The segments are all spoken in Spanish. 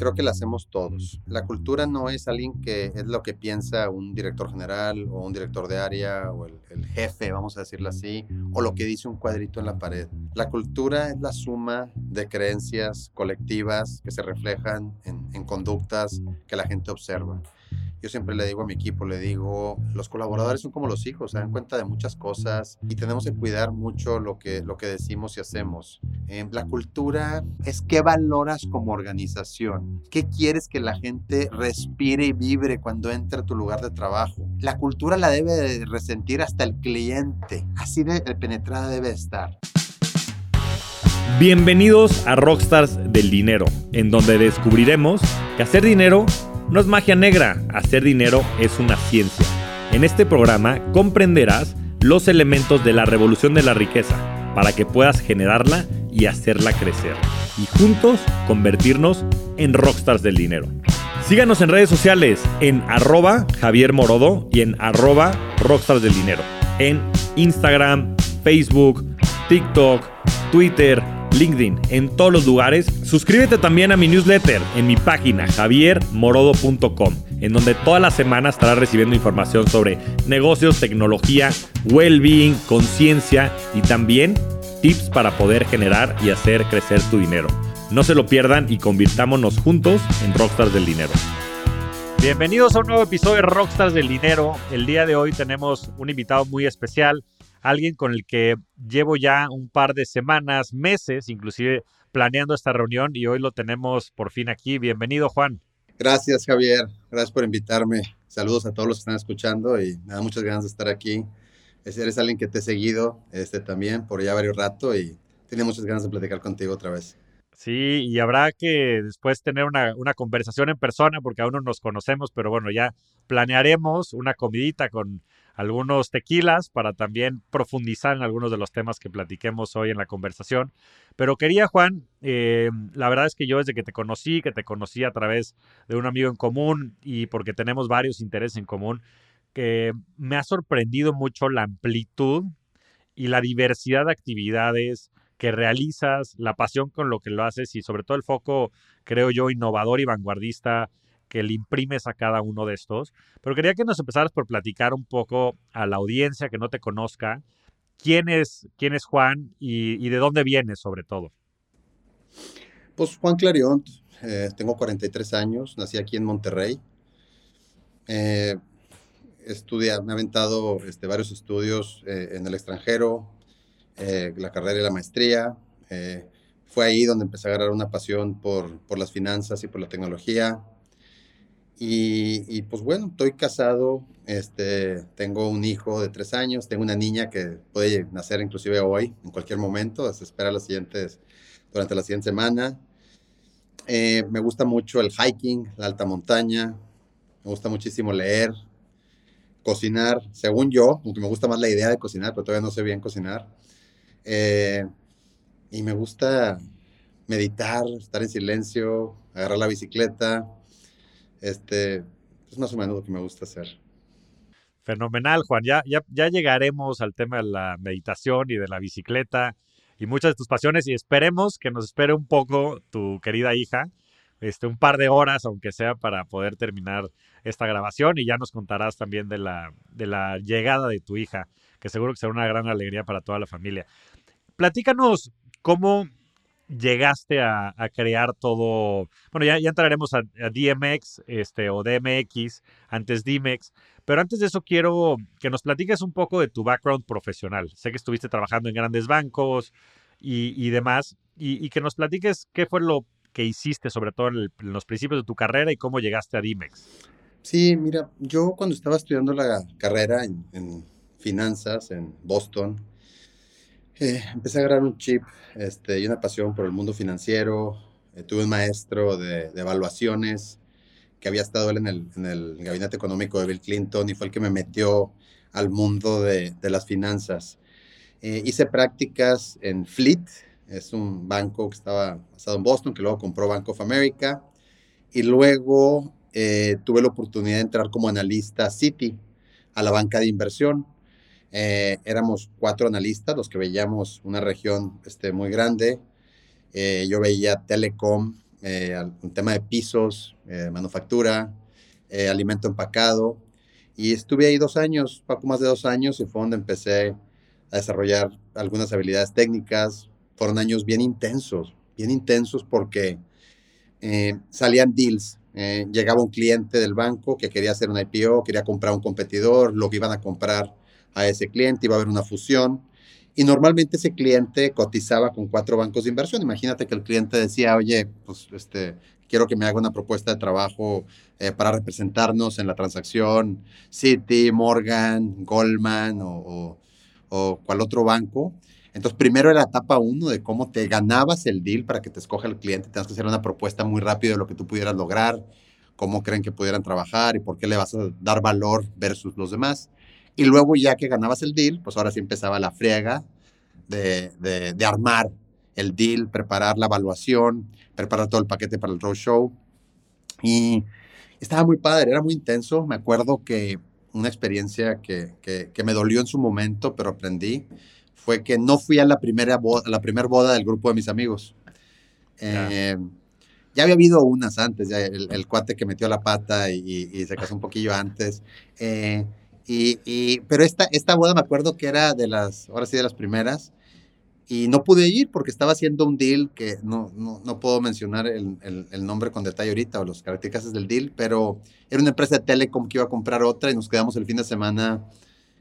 Creo que la hacemos todos. La cultura no es alguien que es lo que piensa un director general o un director de área o el, jefe, vamos a decirlo así, o lo que dice un cuadrito en la pared. La cultura es la suma de creencias colectivas que se reflejan en, en conductas que la gente observa. Yo siempre le digo a mi equipo, le digo, los colaboradores son como los hijos, se dan cuenta de muchas cosas y tenemos que cuidar mucho lo que, lo que decimos y hacemos. Eh, la cultura es qué valoras como organización, qué quieres que la gente respire y vibre cuando entre a tu lugar de trabajo. La cultura la debe resentir hasta el cliente, así de penetrada debe estar. Bienvenidos a Rockstars del Dinero, en donde descubriremos que hacer dinero no es magia negra, hacer dinero es una ciencia. En este programa comprenderás los elementos de la revolución de la riqueza para que puedas generarla y hacerla crecer. Y juntos convertirnos en rockstars del dinero. Síganos en redes sociales en arroba Javier Morodo y en arroba rockstars del dinero. En Instagram, Facebook, TikTok, Twitter, LinkedIn, en todos los lugares. Suscríbete también a mi newsletter en mi página javiermorodo.com, en donde toda la semana estarás recibiendo información sobre negocios, tecnología, well-being, conciencia y también tips para poder generar y hacer crecer tu dinero. No se lo pierdan y convirtámonos juntos en Rockstars del Dinero. Bienvenidos a un nuevo episodio de Rockstars del Dinero. El día de hoy tenemos un invitado muy especial alguien con el que llevo ya un par de semanas, meses, inclusive planeando esta reunión y hoy lo tenemos por fin aquí. Bienvenido, Juan. Gracias, Javier. Gracias por invitarme. Saludos a todos los que están escuchando y me da muchas ganas de estar aquí. Eres alguien que te he seguido este, también por ya varios rato y tiene muchas ganas de platicar contigo otra vez. Sí, y habrá que después tener una, una, conversación en persona porque aún no nos conocemos, pero bueno, ya planearemos una comidita con algunos tequilas para también profundizar en algunos de los temas que platiquemos hoy en la conversación. Pero quería, Juan, eh, la verdad es que yo desde que te conocí, que te conocí a través de un amigo en común y porque tenemos varios intereses en común, que me ha sorprendido mucho la amplitud y la diversidad de actividades que realizas, la pasión con lo que lo haces y sobre todo el foco, creo yo, innovador y vanguardista que le imprimes a cada uno de estos. Pero quería que nos empezaras por platicar un poco a la audiencia que no te conozca, quién es, quién es Juan y, de dónde vienes sobre todo. Pues Juan Clarion, eh, tengo 43 años, nací aquí en Monterrey. Eh, estudia, me ha aventado este, varios estudios eh, en el extranjero, la carrera y la maestría. fue ahí donde empecé a agarrar una pasión por, por las finanzas y por la tecnología. Y, pues bueno, estoy casado, este, tengo un hijo de tres años, tengo una niña que puede nacer inclusive hoy, en cualquier momento, se espera las siguientes, durante la siguiente semana. Eh, me gusta mucho el hiking, la alta montaña, me gusta muchísimo leer, cocinar, según yo, aunque me gusta más la idea de cocinar, pero todavía no sé bien cocinar. Eh, y me gusta meditar, estar en silencio, agarrar la bicicleta, este, es más o menos lo que me gusta hacer. Fenomenal, Juan. Ya, ya, llegaremos al tema de la meditación y de la bicicleta y muchas de tus pasiones y esperemos que nos espere un poco tu querida hija, este, un par de horas, aunque sea, para poder terminar esta grabación y ya nos contarás también de la, de la llegada de tu hija, que seguro que será una gran alegría para toda la familia. Platícanos cómo llegaste a, crear todo, bueno, ya, entraremos a, DMX este, o DMX, antes DMX, pero antes de eso quiero que nos platiques un poco de tu background profesional. Sé que estuviste trabajando en grandes bancos y, demás, y, que nos platiques qué fue lo que hiciste, sobre todo en, los principios de tu carrera y cómo llegaste a DMX. Sí, mira, yo cuando estaba estudiando la carrera en finanzas en Boston, Eh, empecé a agarrar un chip este, y una pasión por el mundo financiero. Eh, tuve un maestro de, evaluaciones que había estado él en el, en el, gabinete económico de Bill Clinton y fue el que me metió al mundo de, de las finanzas. Eh, hice prácticas en Fleet, es un banco que estaba basado en Boston, que luego compró Bank of America. Y luego tuve la oportunidad de entrar como analista a Citi, a la banca de inversión. Eh, éramos cuatro analistas los que veíamos una región este, muy grande. Eh, yo veía telecom, eh, un tema de pisos, manufactura, alimento empacado. Y estuve ahí dos años, poco más de dos años, y fue donde empecé a desarrollar algunas habilidades técnicas. Fueron años bien intensos, bien intensos porque salían deals. llegaba un cliente del banco que quería hacer un IPO, quería comprar un competidor, lo que iban a comprar a ese cliente, iba a haber una fusión. Y normalmente ese cliente cotizaba con cuatro bancos de inversión. Imagínate que el cliente decía, oye, pues este, quiero que me haga una propuesta de trabajo eh, para representarnos en la transacción Citi, Morgan, Goldman o, o, cual otro banco. Entonces, primero era etapa uno de cómo te ganabas el deal para que te escoja el cliente. Tienes que hacer una propuesta muy rápido de lo que tú pudieras lograr, cómo creen que pudieran trabajar y por qué le vas a dar valor versus los demás. Y luego ya que ganabas el deal, pues ahora sí empezaba la friega de, de, armar el deal, preparar la evaluación, preparar todo el paquete para el roadshow. Y estaba muy padre, era muy intenso. Me acuerdo que una experiencia que, que, me dolió en su momento, pero aprendí, fue que no fui a la primera boda, la primera boda del grupo de mis amigos. Eh, ya había habido unas antes, ya el, cuate que metió la pata y, y, se casó un poquillo antes. Eh, y, pero esta, esta boda me acuerdo que era de las, ahora sí de las primeras, y no pude ir porque estaba haciendo un deal que no, no, no puedo mencionar el, el, nombre con detalle ahorita o las características del deal, pero era una empresa de telecom que iba a comprar otra y nos quedamos el fin de semana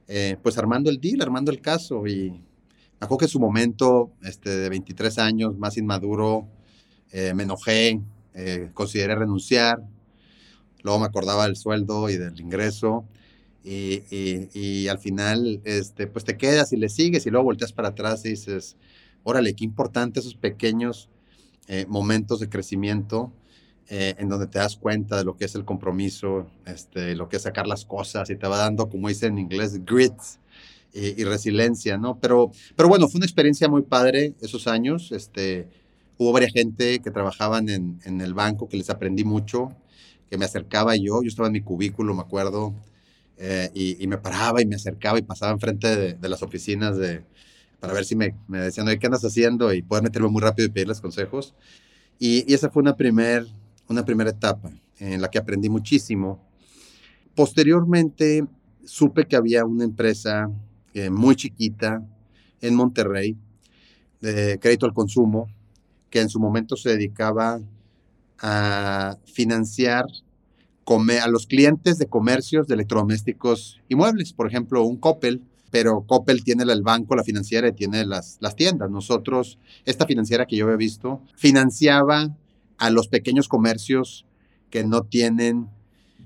eh, pues armando el deal, armando el caso y me su momento este, de 23 años, más inmaduro, eh, me enojé, eh, consideré renunciar, luego me acordaba del sueldo y del ingreso y, y, al final, este, pues te quedas y le sigues y luego volteas para atrás y dices, órale, qué importante esos pequeños eh, momentos de crecimiento eh, en donde te das cuenta de lo que es el compromiso, este, lo que es sacar las cosas y te va dando, como dicen en inglés, grit y, resiliencia, ¿no? Pero, pero bueno, fue una experiencia muy padre esos años. Este, hubo varias gente que trabajaban en, en el banco que les aprendí mucho, que me acercaba yo, yo estaba en mi cubículo, me acuerdo, eh, y, me paraba y me acercaba y pasaba enfrente de, de las oficinas de, para ver si me, me decían, oye, ¿qué andas haciendo? Y poder meterme muy rápido y pedirles consejos. Y, esa fue una primera una primera etapa en la que aprendí muchísimo. Posteriormente, supe que había una empresa eh, muy chiquita en Monterrey de crédito al consumo que en su momento se dedicaba a financiar a los clientes de comercios de electrodomésticos y muebles, por ejemplo, un Coppel, pero Coppel tiene el banco, la financiera y tiene las, las tiendas. Nosotros, esta financiera que yo había visto, financiaba a los pequeños comercios que no tienen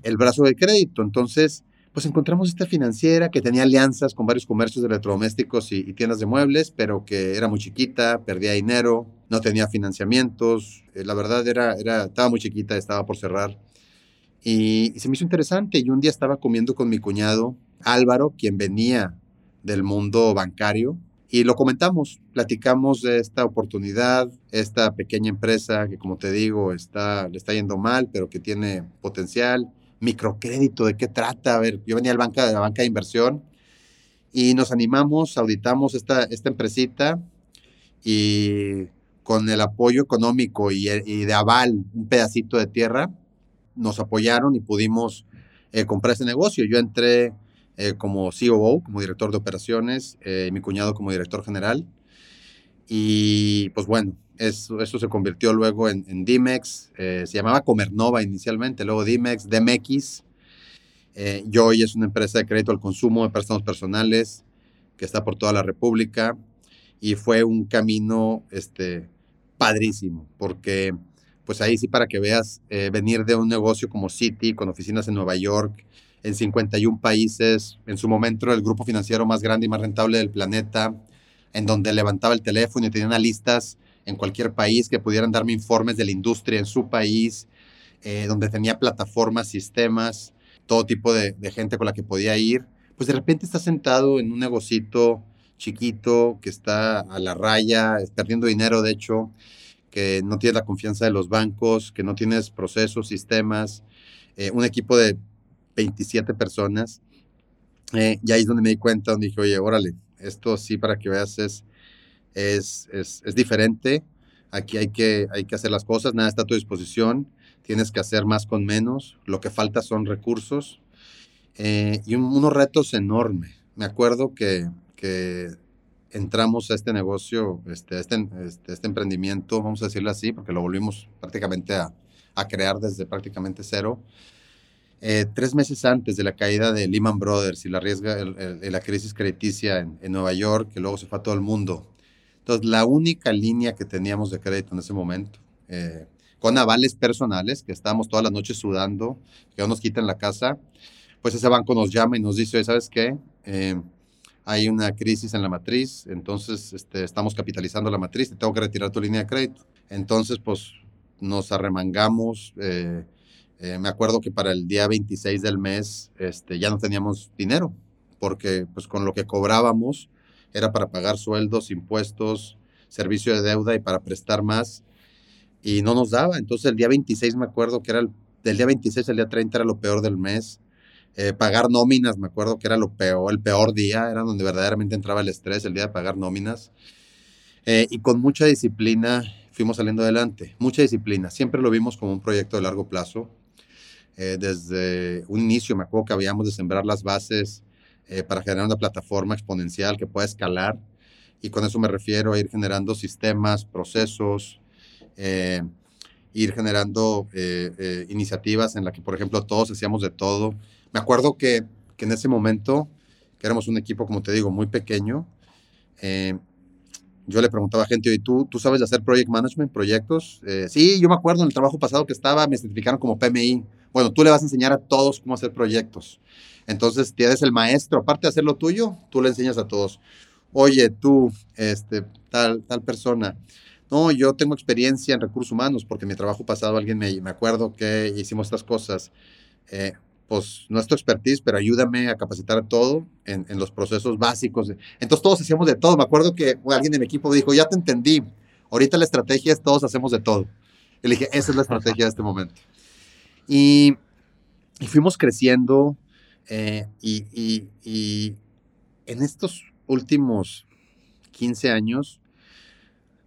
el brazo de crédito. Entonces, pues encontramos esta financiera que tenía alianzas con varios comercios de electrodomésticos y, tiendas de muebles, pero que era muy chiquita, perdía dinero, no tenía financiamientos. Eh, la verdad era, era, estaba muy chiquita, estaba por cerrar. Y, se me hizo interesante. Y un día estaba comiendo con mi cuñado Álvaro, quien venía del mundo bancario, y lo comentamos, platicamos de esta oportunidad, esta pequeña empresa que como te digo está, le está yendo mal, pero que tiene potencial, microcrédito, ¿de qué trata? A ver, yo venía al banca, de la banca de inversión y nos animamos, auditamos esta, esta empresita y con el apoyo económico y, y de aval, un pedacito de tierra, nos apoyaron y pudimos eh, comprar ese negocio. Yo entré eh, como COO, como director de operaciones, eh, mi cuñado como director general. Y pues bueno, eso, se convirtió luego en, en Dimex, se llamaba Comernova inicialmente, luego Dimex, DMX. yo hoy es una empresa de crédito al consumo, de préstamos personales, que está por toda la República. Y fue un camino este, padrísimo, porque pues ahí sí para que veas, eh, venir de un negocio como Citi, con oficinas en Nueva York, en 51 países, en su momento el grupo financiero más grande y más rentable del planeta, en donde levantaba el teléfono y tenía analistas en cualquier país que pudieran darme informes de la industria en su país, eh, donde tenía plataformas, sistemas, todo tipo de, gente con la que podía ir, pues de repente está sentado en un negocito chiquito que está a la raya, perdiendo dinero, de hecho, que no tienes la confianza de los bancos, que no tienes procesos, sistemas, eh, un equipo de 27 personas. Eh, y ahí es donde me di cuenta, donde dije, oye, órale, esto sí para que veas es, es, es, es diferente. Aquí hay que, hay que hacer las cosas, nada está a tu disposición tienes que hacer más con menos, lo que falta son recursos eh, y unos retos enormes. Me acuerdo que, que, entramos a este negocio, este, este, este, este, emprendimiento, vamos a decirlo así, porque lo volvimos prácticamente a, crear desde prácticamente cero. Eh, tres meses antes de la caída de Lehman Brothers y la, crisis crediticia en, en, Nueva York, que luego se fue a todo el mundo. Entonces, la única línea que teníamos de crédito en ese momento, eh, con avales personales, que estábamos todas las noches sudando, que no nos quitan la casa, pues ese banco nos llama y nos dice, ¿sabes qué? Eh, hay una crisis en la matriz, entonces este, estamos capitalizando la matriz, te tengo que retirar tu línea de crédito. Entonces, pues nos arremangamos. Eh, eh, me acuerdo que para el día 26 del mes este, ya no teníamos dinero, porque pues con lo que cobrábamos era para pagar sueldos, impuestos, servicio de deuda y para prestar más y no nos daba. Entonces el día 26 me acuerdo que era el, del día 26 al día 30 era lo peor del mes. Eh, pagar nóminas, me acuerdo que era lo peor, el peor día, era donde verdaderamente entraba el estrés, el día de pagar nóminas. Eh, y con mucha disciplina fuimos saliendo adelante, mucha disciplina. Siempre lo vimos como un proyecto de largo plazo. Eh, desde un inicio me acuerdo que habíamos de sembrar las bases para generar una plataforma exponencial que pueda escalar. Y con eso me refiero a ir generando sistemas, procesos, eh, ir generando eh, eh, iniciativas en la que, por ejemplo, todos hacíamos de todo. Me acuerdo que, que, en ese momento, que éramos un equipo, como te digo, muy pequeño, yo le preguntaba a gente, ¿y tú, tú sabes de hacer project management, proyectos? sí, yo me acuerdo en el trabajo pasado que estaba, me certificaron como PMI. Bueno, tú le vas a enseñar a todos cómo hacer proyectos. Entonces, tienes el maestro, aparte de hacer lo tuyo, tú le enseñas a todos. Oye, tú, este, tal, tal persona, no, yo tengo experiencia en recursos humanos porque en mi trabajo pasado alguien me, me acuerdo que hicimos estas cosas. Eh, pues no es tu expertise, pero ayúdame a capacitar todo en, en, los procesos básicos. Entonces todos hacíamos de todo. Me acuerdo que alguien de mi equipo dijo, ya te entendí, ahorita la estrategia es todos hacemos de todo. Y le dije, esa es la estrategia de este momento. Y, y fuimos creciendo eh, y, y, y en estos últimos 15 años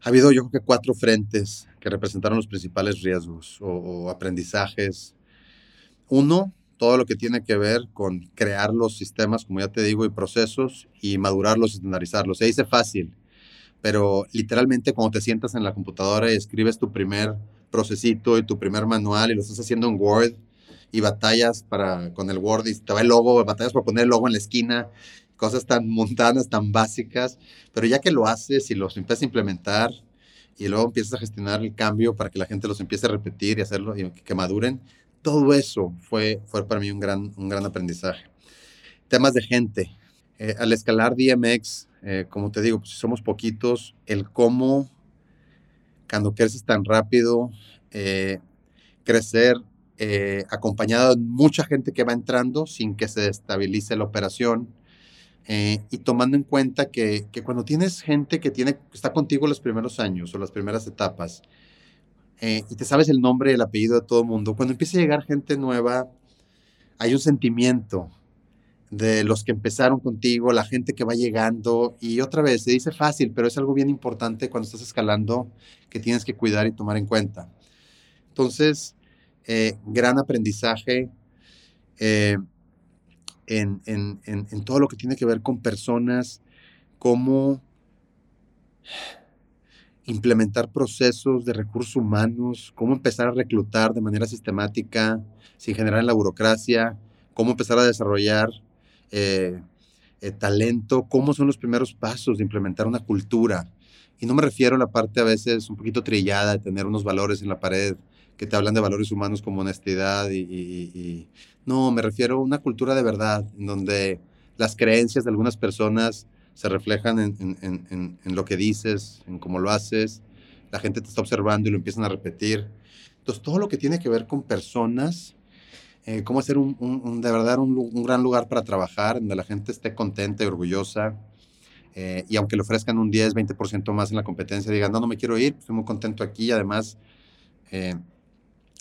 ha habido yo creo que cuatro frentes que representaron los principales riesgos o, aprendizajes. Uno, todo lo que tiene que ver con crear los sistemas, como ya te digo, y procesos y madurarlos, estandarizarlos. Se dice fácil, pero literalmente cuando te sientas en la computadora y escribes tu primer procesito y tu primer manual y lo estás haciendo en Word y batallas para, con el Word y te va el logo, batallas para poner el logo en la esquina cosas tan mundanas, tan básicas, pero ya que lo haces y los empiezas a implementar y luego empiezas a gestionar el cambio para que la gente los empiece a repetir y hacerlo y que maduren, todo eso fue, fue para mí un gran, un gran aprendizaje. Temas de gente. Eh, al escalar DMX, eh, como te digo, pues somos poquitos, el cómo, cuando creces tan rápido, eh, crecer acompañado de mucha gente que va entrando sin que se estabilice la operación, y tomando en cuenta que, que, cuando tienes gente que tiene, está contigo los primeros años o las primeras etapas, eh, y te sabes el nombre el apellido de todo el mundo, cuando empieza a llegar gente nueva, hay un sentimiento de los que empezaron contigo, la gente que va llegando, y otra vez, se dice fácil, pero es algo bien importante cuando estás escalando que tienes que cuidar y tomar en cuenta. Entonces, eh, gran aprendizaje en, en, en, todo lo que tiene que ver con personas, cómo implementar procesos de recursos humanos, cómo empezar a reclutar de manera sistemática, sin generar en la burocracia, cómo empezar a desarrollar eh, eh, talento, cómo son los primeros pasos de implementar una cultura. Y no me refiero a la parte a veces un poquito trillada de tener unos valores en la pared que te hablan de valores humanos como honestidad y, no, me refiero a una cultura de verdad, en donde las creencias de algunas personas se reflejan en, lo que dices, en cómo lo haces, la gente te está observando y lo empiezan a repetir. Entonces, todo lo que tiene que ver con personas, eh, cómo hacer un, de verdad un, gran lugar para trabajar, donde la gente esté contenta y orgullosa, eh, y aunque le ofrezcan un 10, 20% más en la competencia, digan, no, no me quiero ir, estoy muy contento aquí, además eh,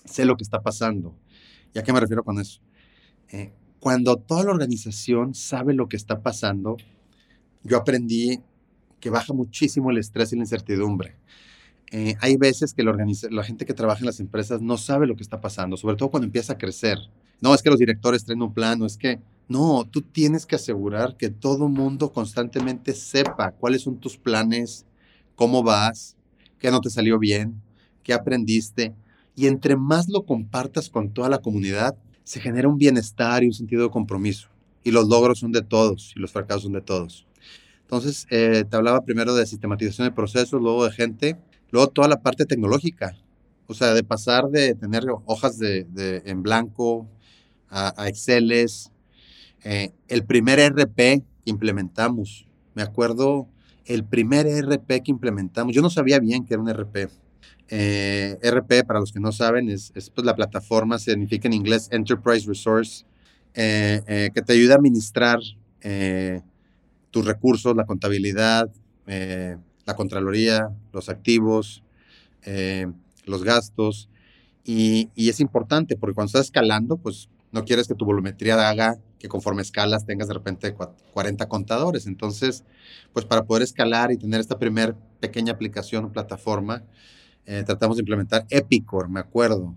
sé lo que está pasando. ¿Y a qué me refiero con eso? cuando toda la organización sabe lo que está pasando, yo aprendí que baja muchísimo el estrés y la incertidumbre. Eh, hay veces que la, gente que trabaja en las empresas no sabe lo que está pasando, sobre todo cuando empieza a crecer. No es que los directores traen un plan, no es que... No, tú tienes que asegurar que todo mundo constantemente sepa cuáles son tus planes, cómo vas, qué no te salió bien, qué aprendiste. Y entre más lo compartas con toda la comunidad, se genera un bienestar y un sentido de compromiso. Y los logros son de todos y los fracasos son de todos. Entonces, eh, te hablaba primero de sistematización de procesos, luego de gente, luego toda la parte tecnológica. O sea, de pasar de tener hojas de, en blanco a, a Exceles. Eh, el primer RP que implementamos, me acuerdo, el primer RP que implementamos, yo no sabía bien que era un RP. Eh, RP, para los que no saben, es, pues, la plataforma, significa en inglés Enterprise Resource, que te ayuda a administrar tus recursos, la contabilidad, eh, la contraloría, los activos, eh, los gastos. Y, es importante porque cuando estás escalando, pues no quieres que tu volumetría haga que conforme escalas tengas de repente 40 contadores. Entonces, pues para poder escalar y tener esta primera pequeña aplicación o plataforma, eh, tratamos de implementar Epicor, me acuerdo,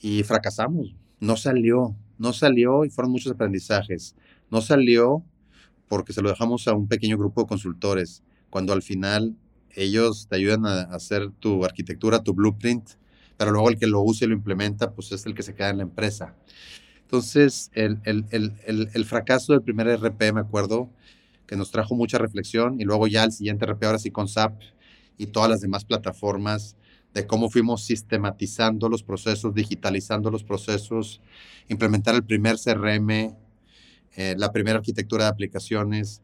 y fracasamos. No salió, no salió y fueron muchos aprendizajes. No salió porque se lo dejamos a un pequeño grupo de consultores, cuando al final ellos te ayudan a hacer tu arquitectura, tu blueprint, pero luego el que lo use y lo implementa, pues es el que se queda en la empresa. Entonces, el, el, el, el, fracaso del primer RP, me acuerdo, que nos trajo mucha reflexión, y luego ya el siguiente RP, ahora sí con SAP y todas las demás plataformas, de cómo fuimos sistematizando los procesos, digitalizando los procesos, implementar el primer CRM eh, la primera arquitectura de aplicaciones,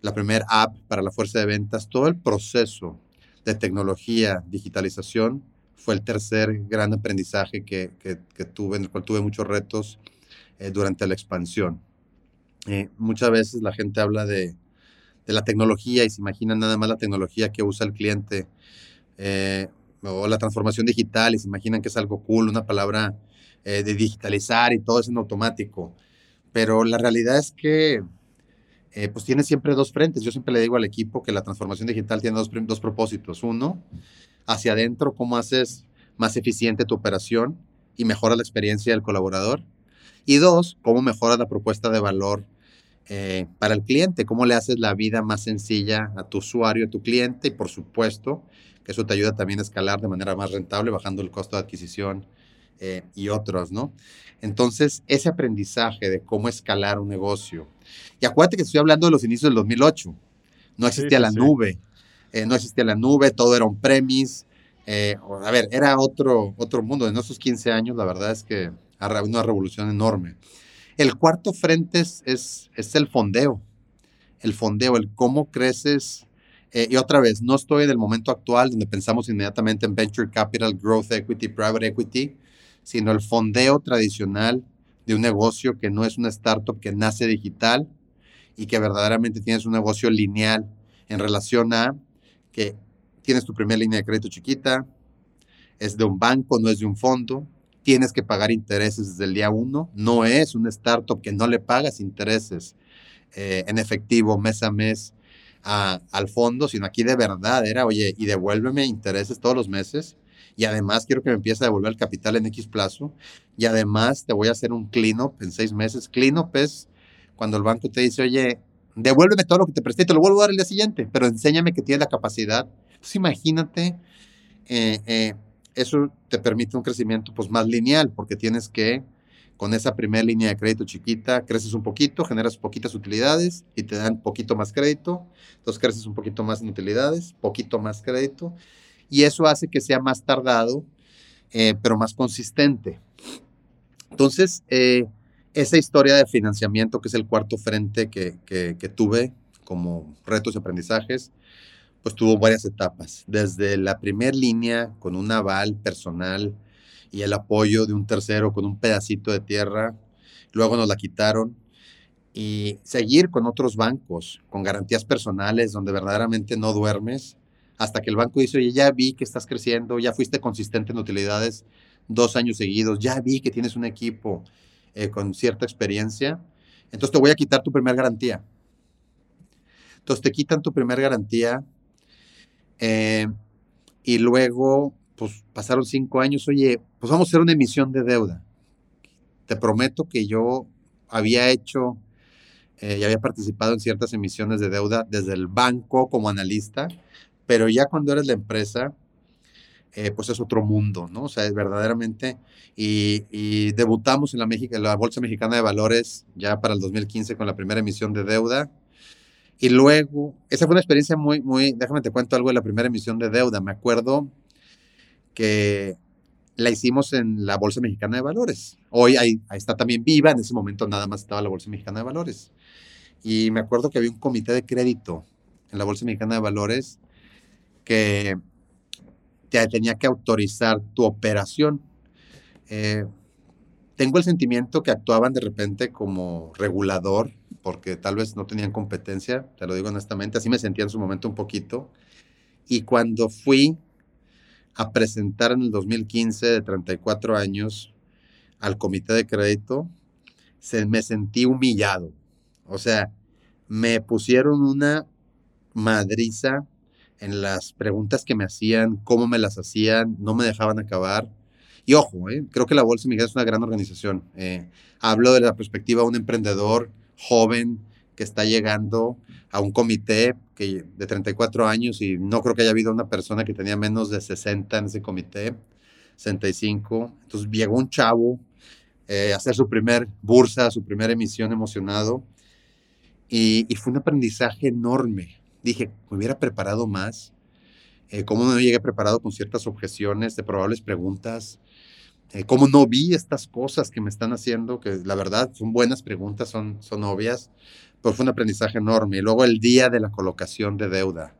la primera app para la fuerza de ventas, todo el proceso de tecnología, digitalización, fue el tercer gran aprendizaje que, que, tuve, en el cual tuve muchos retos eh, durante la expansión. Eh, muchas veces la gente habla de, de, la tecnología y se imagina nada más la tecnología que usa el cliente o la transformación digital y se imaginan que es algo cool, una palabra de digitalizar y todo es en automático. Pero la realidad es que eh, pues tiene siempre dos frentes. Yo siempre le digo al equipo que la transformación digital tiene dos, dos propósitos. Uno, hacia adentro, cómo haces más eficiente tu operación y mejora la experiencia del colaborador. Y dos, cómo mejora la propuesta de valor eh, para el cliente, cómo le haces la vida más sencilla a tu usuario, a tu cliente y por supuesto que eso te ayuda también a escalar de manera más rentable, bajando el costo de adquisición eh, y otros, ¿no? Entonces, ese aprendizaje de cómo escalar un negocio. Y acuérdate que estoy hablando de los inicios del 2008. No existía la nube. Eh, no existía la nube, todo era un premise. Eh, a ver, era otro, otro mundo. En esos 15 años, la verdad es que ha una revolución enorme. El cuarto frente es, es, es el fondeo. El fondeo, el cómo creces. y otra vez, no estoy en el momento actual donde pensamos inmediatamente en venture capital, growth equity, private equity sino el fondeo tradicional de un negocio que no es una startup que nace digital y que verdaderamente tienes un negocio lineal en relación a que tienes tu primera línea de crédito chiquita, es de un banco, no es de un fondo, tienes que pagar intereses desde el día uno, no es una startup que no le pagas intereses eh, en efectivo mes a mes al fondo, sino aquí de verdad era, oye, y devuélveme intereses todos los meses y además quiero que me empiece a devolver el capital en X plazo y además te voy a hacer un cleanup en seis meses. Cleanup es cuando el banco te dice, oye, devuélveme todo lo que te presté, te lo vuelvo a dar el día siguiente, pero enséñame que tienes la capacidad. Entonces imagínate, eh, eh, eso te permite un crecimiento pues más lineal porque tienes que con esa primera línea de crédito chiquita, creces un poquito, generas poquitas utilidades y te dan poquito más crédito, entonces creces un poquito más en utilidades, poquito más crédito y eso hace que sea más tardado, eh, pero más consistente. Entonces, eh, esa historia de financiamiento, que es el cuarto frente que, tuve como retos y aprendizajes, pues tuvo varias etapas. Desde la primera línea con un aval personal y el apoyo de un tercero con un pedacito de tierra, luego nos la quitaron y seguir con otros bancos, con garantías personales donde verdaderamente no duermes, hasta que el banco dice, oye, ya vi que estás creciendo, ya fuiste consistente en utilidades dos años seguidos, ya vi que tienes un equipo eh, con cierta experiencia, entonces te voy a quitar tu primer garantía. Entonces te quitan tu primer garantía eh, y luego, pues pasaron cinco años, oye, pues vamos a hacer una emisión de deuda. Te prometo que yo había hecho eh, y había participado en ciertas emisiones de deuda desde el banco como analista, pero ya cuando eres la empresa, eh, pues es otro mundo, ¿no? O sea, es verdaderamente, y, debutamos en la, en la Bolsa Mexicana de Valores ya para el 2015 con la primera emisión de deuda, y luego, esa fue una experiencia muy, muy, déjame te cuento algo de la primera emisión de deuda, me acuerdo que la hicimos en la Bolsa Mexicana de Valores. Hoy ahí, ahí, está también viva, en ese momento nada más estaba la Bolsa Mexicana de Valores. Y me acuerdo que había un comité de crédito en la Bolsa Mexicana de Valores que te tenía que autorizar tu operación. Eh, tengo el sentimiento que actuaban de repente como regulador, porque tal vez no tenían competencia, te lo digo honestamente, así me sentía en su momento un poquito. Y cuando fui a presentar en el 2015 de 34 años al comité de crédito, se, me sentí humillado. O sea, me pusieron una madriza en las preguntas que me hacían, cómo me las hacían, no me dejaban acabar. Y ojo, eh, creo que la Bolsa Mexicana es una gran organización. Eh, hablo de la perspectiva de un emprendedor joven que está llegando a un comité que, de 34 años y no creo que haya habido una persona que tenía menos de 60 en ese comité, 65. Entonces llegó un chavo eh, a hacer su primer bursa, su primera emisión emocionado y, y fue un aprendizaje enorme dije, me hubiera preparado más. Eh, ¿Cómo no llegué preparado con ciertas objeciones de probables preguntas? Eh, ¿Cómo no vi estas cosas que me están haciendo? Que la verdad son buenas preguntas, son, son obvias, pero fue un aprendizaje enorme. Y luego el día de la colocación de deuda.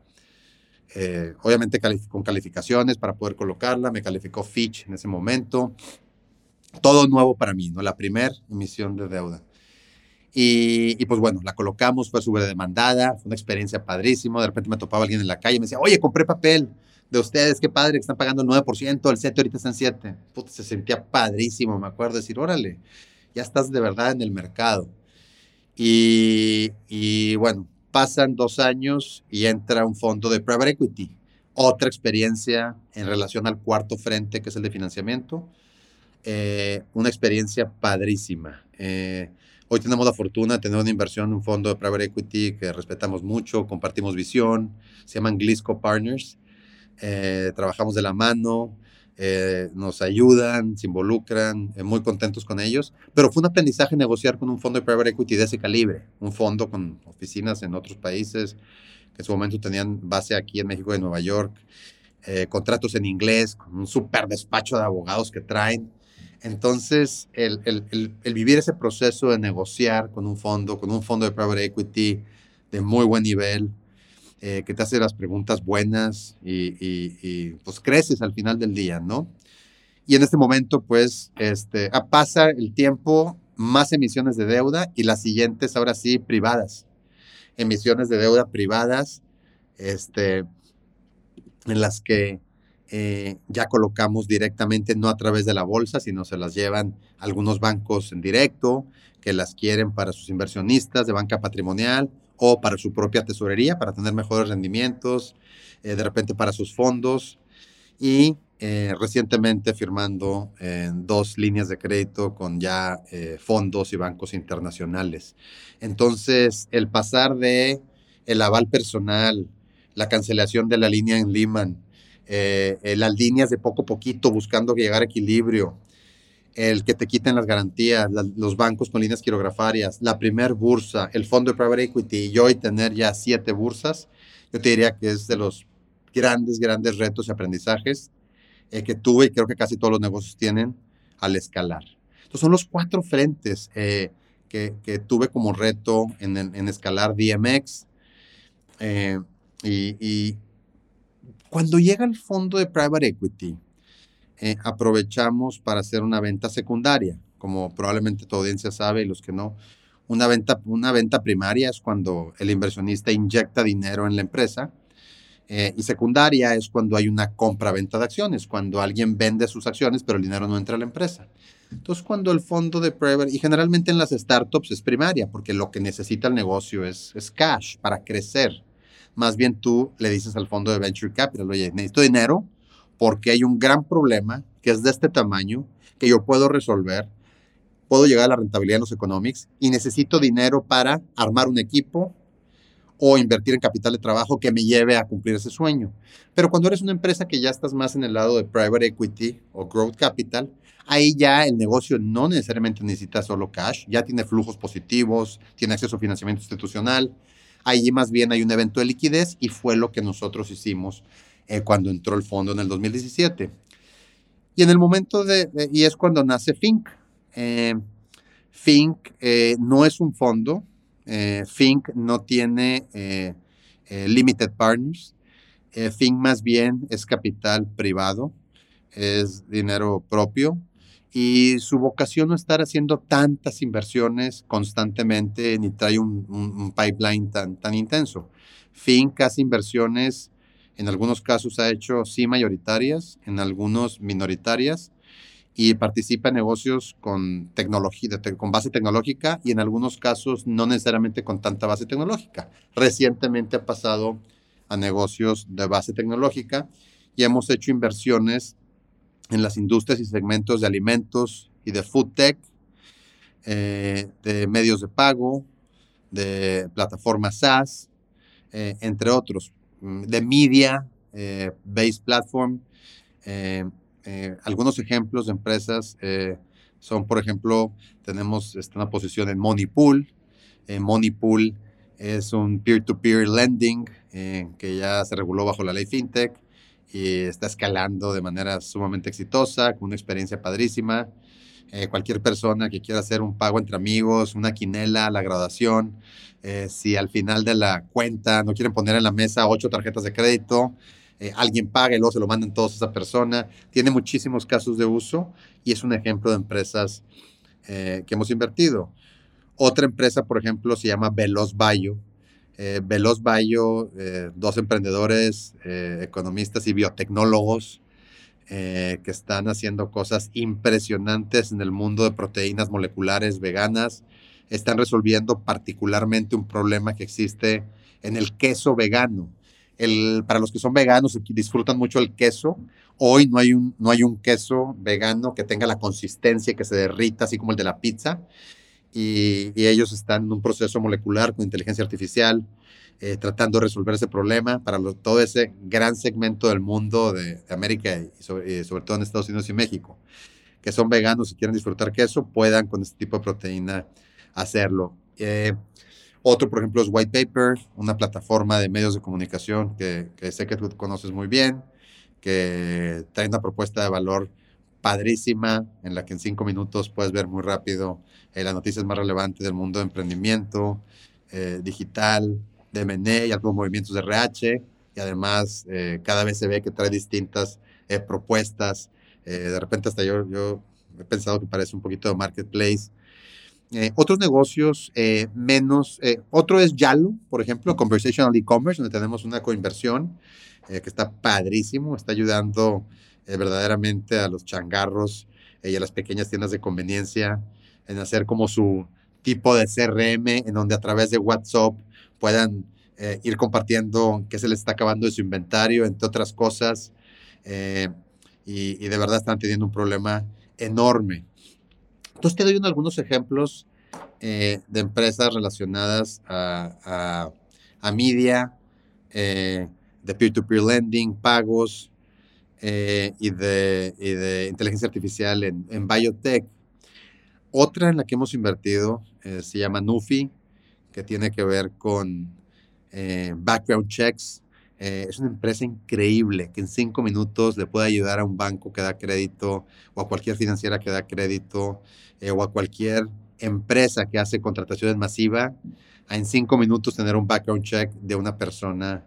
Eh, obviamente con calificaciones para poder colocarla, me calificó Fitch en ese momento. Todo nuevo para mí, ¿no? La primera emisión de deuda. Y, pues bueno, la colocamos, fue demandada, fue una experiencia padrísima. De repente me topaba alguien en la calle y me decía, oye, compré papel de ustedes, qué padre, que están pagando el 9%, el 7 ahorita están 7. Puta, se sentía padrísimo, me acuerdo, decir, órale, ya estás de verdad en el mercado. Y, y bueno, pasan dos años y entra un fondo de private equity. Otra experiencia en relación al cuarto frente, que es el de financiamiento. Eh, una experiencia padrísima. Eh, Hoy tenemos la fortuna de tener una inversión en un fondo de private equity que respetamos mucho, compartimos visión, se llaman Glisco Partners. Eh, trabajamos de la mano, eh, nos ayudan, se involucran, eh, muy contentos con ellos. Pero fue un aprendizaje negociar con un fondo de private equity de ese calibre, un fondo con oficinas en otros países que en su momento tenían base aquí en México y en Nueva York, contratos en inglés, con un super despacho de abogados que traen. Entonces, el, vivir ese proceso de negociar con un fondo, con un fondo de private equity de muy buen nivel, eh, que te hace las preguntas buenas y, pues creces al final del día, ¿no? Y en este momento, pues, este, pasa el tiempo, más emisiones de deuda y las siguientes, ahora sí, privadas. Emisiones de deuda privadas, este, en las que eh, ya colocamos directamente, no a través de la bolsa, sino se las llevan algunos bancos en directo que las quieren para sus inversionistas de banca patrimonial o para su propia tesorería, para tener mejores rendimientos, eh, de repente para sus fondos. Y eh, recientemente firmando dos líneas de crédito con ya fondos y bancos internacionales. Entonces, el pasar de el aval personal, la cancelación de la línea en Lehman, eh, eh, las líneas de poco a poquito buscando llegar a equilibrio, el que te quiten las garantías, los bancos con líneas quirografarias, la primer bursa, el fondo de private equity y hoy tener ya siete bursas, yo te diría que es de los grandes, grandes retos y aprendizajes eh, que tuve y creo que casi todos los negocios tienen al escalar. Entonces son los cuatro frentes que, que, tuve como reto en, en escalar DMX, y, cuando llega el fondo de private equity, aprovechamos para hacer una venta secundaria, como probablemente tu audiencia sabe y los que no. Una venta, una venta primaria es cuando el inversionista inyecta dinero en la empresa eh, y secundaria es cuando hay una compra-venta de acciones, cuando alguien vende sus acciones pero el dinero no entra a la empresa. Entonces, cuando el fondo de private, y generalmente en las startups es primaria, porque lo que necesita el negocio es, es cash para crecer. Más bien tú le dices al fondo de venture capital, oye, necesito dinero porque hay un gran problema que es de este tamaño que yo puedo resolver puedo llegar a la rentabilidad en los economics y necesito dinero para armar un equipo o invertir en capital de trabajo que me lleve a cumplir ese sueño. Pero cuando eres una empresa que ya estás más en el lado de private equity o growth capital, ahí ya el negocio no necesariamente necesita solo cash, ya tiene flujos positivos, tiene acceso a financiamiento institucional. Ahí más bien hay un evento de liquidez y fue lo que nosotros hicimos eh, cuando entró el fondo en el 2017. Y en el momento de, y es cuando nace Fink. Eh, Fink eh, no es un fondo. Eh, Fink no tiene limited partners. Fink más bien es capital privado, es dinero propio y su vocación no estar haciendo tantas inversiones constantemente ni trae un, pipeline tan, tan intenso. Fink hace inversiones, en algunos casos ha hecho sí mayoritarias, en algunos minoritarias, y participa en negocios con, tecnología, con base tecnológica y en algunos casos no necesariamente con tanta base tecnológica. Recientemente ha pasado a negocios de base tecnológica y hemos hecho inversiones en las industrias y segmentos de alimentos y de food tech, eh, de medios de pago, de plataformas SaaS, eh, entre otros, mm, de media, eh, based platform, eh, algunos ejemplos de empresas son, por ejemplo, tenemos una posición en Moneypool. Moneypool es un peer-to-peer lending que ya se reguló bajo la ley FinTech y está escalando de manera sumamente exitosa, con una experiencia padrísima. cualquier persona que quiera hacer un pago entre amigos, una quinela, la graduación, si al final de la cuenta no quieren poner en la mesa ocho tarjetas de crédito, eh, alguien paga y luego se lo mandan todos a esa persona. Tiene muchísimos casos de uso y es un ejemplo de empresas eh, que hemos invertido. Otra empresa, por ejemplo, se llama Veloz Bayo. Eh, Veloz Bayo, dos emprendedores, economistas y biotecnólogos que están haciendo cosas impresionantes en el mundo de proteínas moleculares veganas. Están resolviendo particularmente un problema que existe en el queso vegano para los que son veganos y disfrutan mucho el queso, hoy no hay, un, no hay un queso vegano que tenga la consistencia, que se derrita, así como el de la pizza. Y, ellos están en un proceso molecular con inteligencia artificial, eh, tratando de resolver ese problema para todo ese gran segmento del mundo de, América y sobre, todo en Estados Unidos y México, que son veganos y quieren disfrutar queso, puedan con este tipo de proteína hacerlo. Eh, otro, por ejemplo, es White Paper, una plataforma de medios de comunicación que, sé que tú conoces muy bien, que trae una propuesta de valor padrísima, en la que en cinco minutos puedes ver muy rápido eh, las noticias más relevantes del mundo de emprendimiento, eh, digital, de M&A y algunos movimientos de RH. Y además, eh, cada vez se ve que trae distintas propuestas. de repente hasta yo, yo he pensado que parece un poquito de marketplace otros negocios menos, otro es Yalo, por ejemplo, Conversational E-Commerce, donde tenemos una coinversión que está padrísimo, está ayudando verdaderamente a los changarros y a las pequeñas tiendas de conveniencia en hacer como su tipo de CRM, en donde a través de WhatsApp puedan ir compartiendo qué se les está acabando de su inventario, entre otras cosas, y, de verdad están teniendo un problema enorme. Entonces te doy algunos ejemplos eh, de empresas relacionadas a, media, eh, de peer-to-peer lending, pagos eh, y, de, de, inteligencia artificial en, en, biotech. Otra en la que hemos invertido se llama Nufi, que tiene que ver con background checks. es una empresa increíble que en cinco minutos le puede ayudar a un banco que da crédito o a cualquier financiera que da crédito eh, o a cualquier empresa que hace contrataciones masivas a en cinco minutos tener un background check de una persona.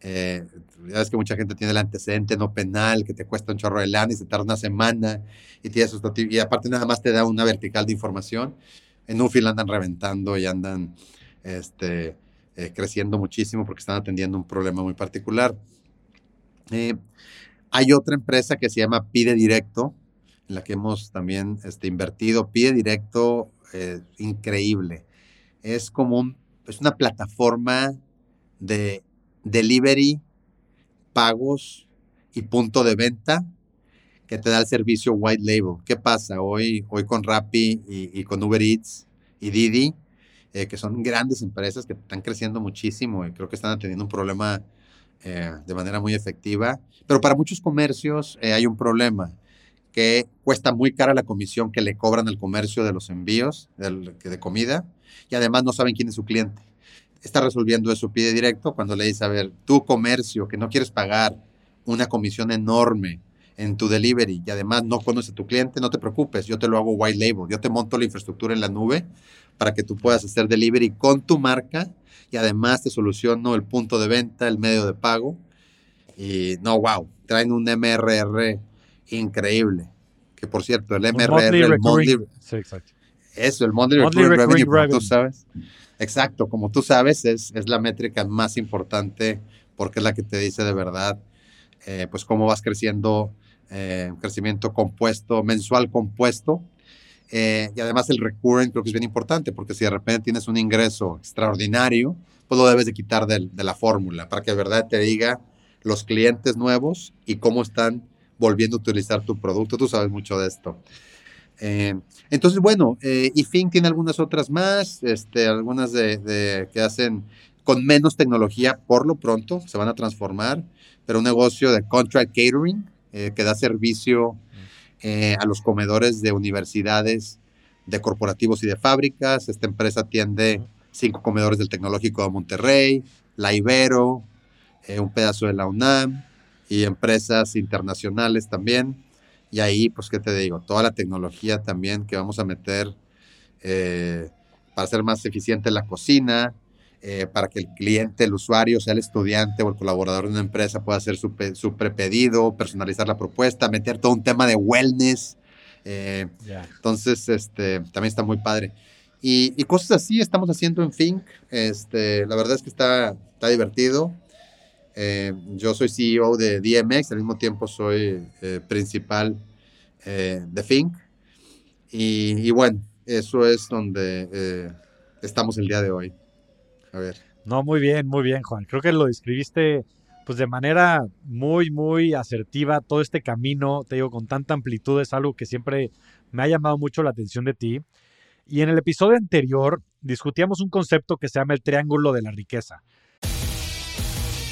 Eh, ya ves que mucha gente tiene el antecedente no penal que te cuesta un chorro de lana y se tarda una semana y, tienes, y aparte nada más te da una vertical de información. En Ufil andan reventando y andan este, eh, creciendo muchísimo porque están atendiendo un problema muy particular. Eh, hay otra empresa que se llama Pide Directo, en la que hemos también este, invertido. Pide Directo, eh, increíble. Es como es una plataforma de delivery, pagos y punto de venta que te da el servicio white label. ¿Qué pasa? Hoy, hoy con Rappi y, con Uber Eats y Didi, eh, que son grandes empresas que están creciendo muchísimo y creo que están atendiendo un problema eh, de manera muy efectiva. Pero para muchos comercios eh, hay un problema que cuesta muy cara la comisión que le cobran al comercio de los envíos de comida y además no saben quién es su cliente. Está resolviendo eso, pide directo cuando le dice, a ver, tu comercio que no quieres pagar una comisión enorme en tu delivery y además no conoce a tu cliente, no te preocupes, yo te lo hago white label, yo te monto la infraestructura en la nube para que tú puedas hacer delivery con tu marca y además te soluciono el punto de venta, el medio de pago. Y no, wow, traen un MRR increíble. Que por cierto, el MRR, el monthly, sí, exacto. Eso, el monthly, revenue, como tú sabes. Exacto, como tú sabes, es, es la métrica más importante porque es la que te dice de verdad, eh, pues cómo vas creciendo, eh, crecimiento compuesto, mensual compuesto, eh, y además el recurrent creo que es bien importante, porque si de repente tienes un ingreso extraordinario, pues lo debes de quitar de, la fórmula para que de verdad te diga los clientes nuevos y cómo están volviendo a utilizar tu producto. Tú sabes mucho de esto. Eh, entonces, bueno, eh, y Fink tiene algunas otras más, este, algunas de, que hacen con menos tecnología por lo pronto, se van a transformar, pero un negocio de contract catering que da servicio eh, a los comedores de universidades, de corporativos y de fábricas. Esta empresa atiende cinco comedores del Tecnológico de Monterrey, la Ibero, eh, un pedazo de la UNAM y empresas internacionales también. Y ahí, pues, ¿qué te digo? Toda la tecnología también que vamos a meter eh, para hacer más eficiente la cocina, eh, para que el cliente, el usuario, sea el estudiante o el colaborador de una empresa pueda hacer su, su prepedido, personalizar la propuesta, meter todo un tema de wellness. Eh, entonces, este, también está muy padre. Y, y, cosas así estamos haciendo en Fink. Este, la verdad es que está, está divertido. Eh, yo soy CEO de DMX, al mismo tiempo soy principal de Fink. Y, y, bueno, eso es donde estamos el día de hoy. A ver. No, muy bien, muy bien, Juan. Creo que lo describiste pues de manera muy, muy asertiva. Todo este camino, te digo, con tanta amplitud es algo que siempre me ha llamado mucho la atención de ti. Y en el episodio anterior discutíamos un concepto que se llama el triángulo de la riqueza.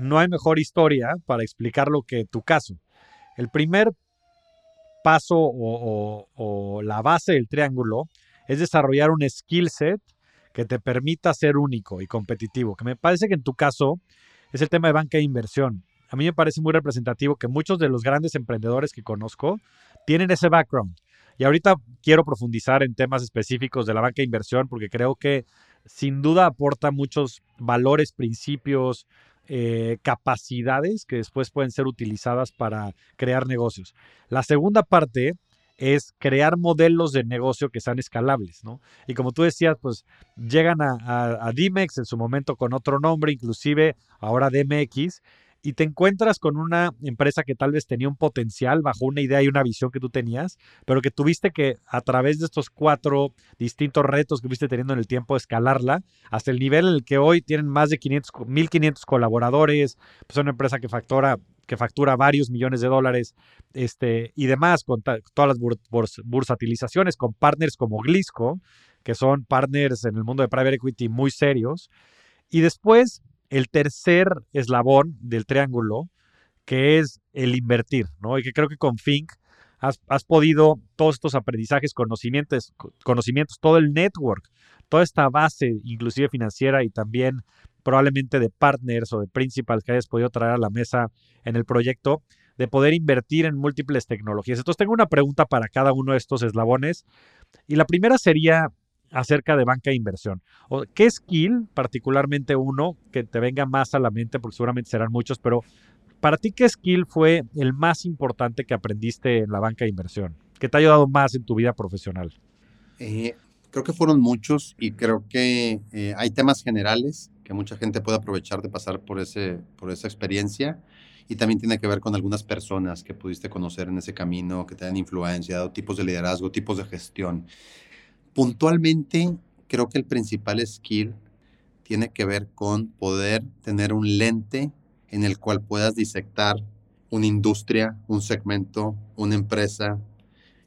no hay mejor historia para explicar lo que tu caso. El primer paso o, la base del triángulo es desarrollar un skill set que te permita ser único y competitivo, que me parece que en tu caso es el tema de banca de inversión. A mí me parece muy representativo que muchos de los grandes emprendedores que conozco tienen ese background. Y ahorita quiero profundizar en temas específicos de la banca de inversión porque creo que sin duda aporta muchos valores, principios, eh, capacidades que después pueden ser utilizadas para crear negocios. La segunda parte es crear modelos de negocio que sean escalables, ¿no? Y como tú decías, pues llegan a, a, a Dimex en su momento con otro nombre, inclusive ahora DMX, y te encuentras con una empresa que tal vez tenía un potencial bajo una idea y una visión que tú tenías, pero que tuviste que a través de estos cuatro distintos retos que fuiste teniendo en el tiempo escalarla hasta el nivel en el que hoy tienen más de 500, 1500 colaboradores, pues es una empresa que factura que factura varios millones de dólares este, y demás, con todas las bursatilizaciones, con partners como Glisco, que son partners en el mundo de private equity muy serios. Y después, el tercer eslabón del triángulo, que es el invertir, ¿no? Y que creo que con Fink has, podido todos estos aprendizajes, conocimientos, conocimientos, todo el network, toda esta base, inclusive financiera y también probablemente de partners o de principals que hayas podido traer a la mesa en el proyecto, de poder invertir en múltiples tecnologías. Entonces tengo una pregunta para cada uno de estos eslabones. Y la primera sería acerca de banca de inversión. O, ¿Qué skill, particularmente uno, que te venga más a la mente, porque seguramente serán muchos, pero para ti, ¿qué skill fue el más importante que aprendiste en la banca de inversión? ¿Qué te ha ayudado más en tu vida profesional? Eh, creo que fueron muchos y creo que eh, hay temas generales que mucha gente puede aprovechar de pasar por, ese, por esa experiencia y también tiene que ver con algunas personas que pudiste conocer en ese camino, que te han influenciado, tipos de liderazgo, tipos de gestión. Puntualmente, creo que el principal skill tiene que ver con poder tener un lente en el cual puedas disectar una industria, un segmento, una empresa,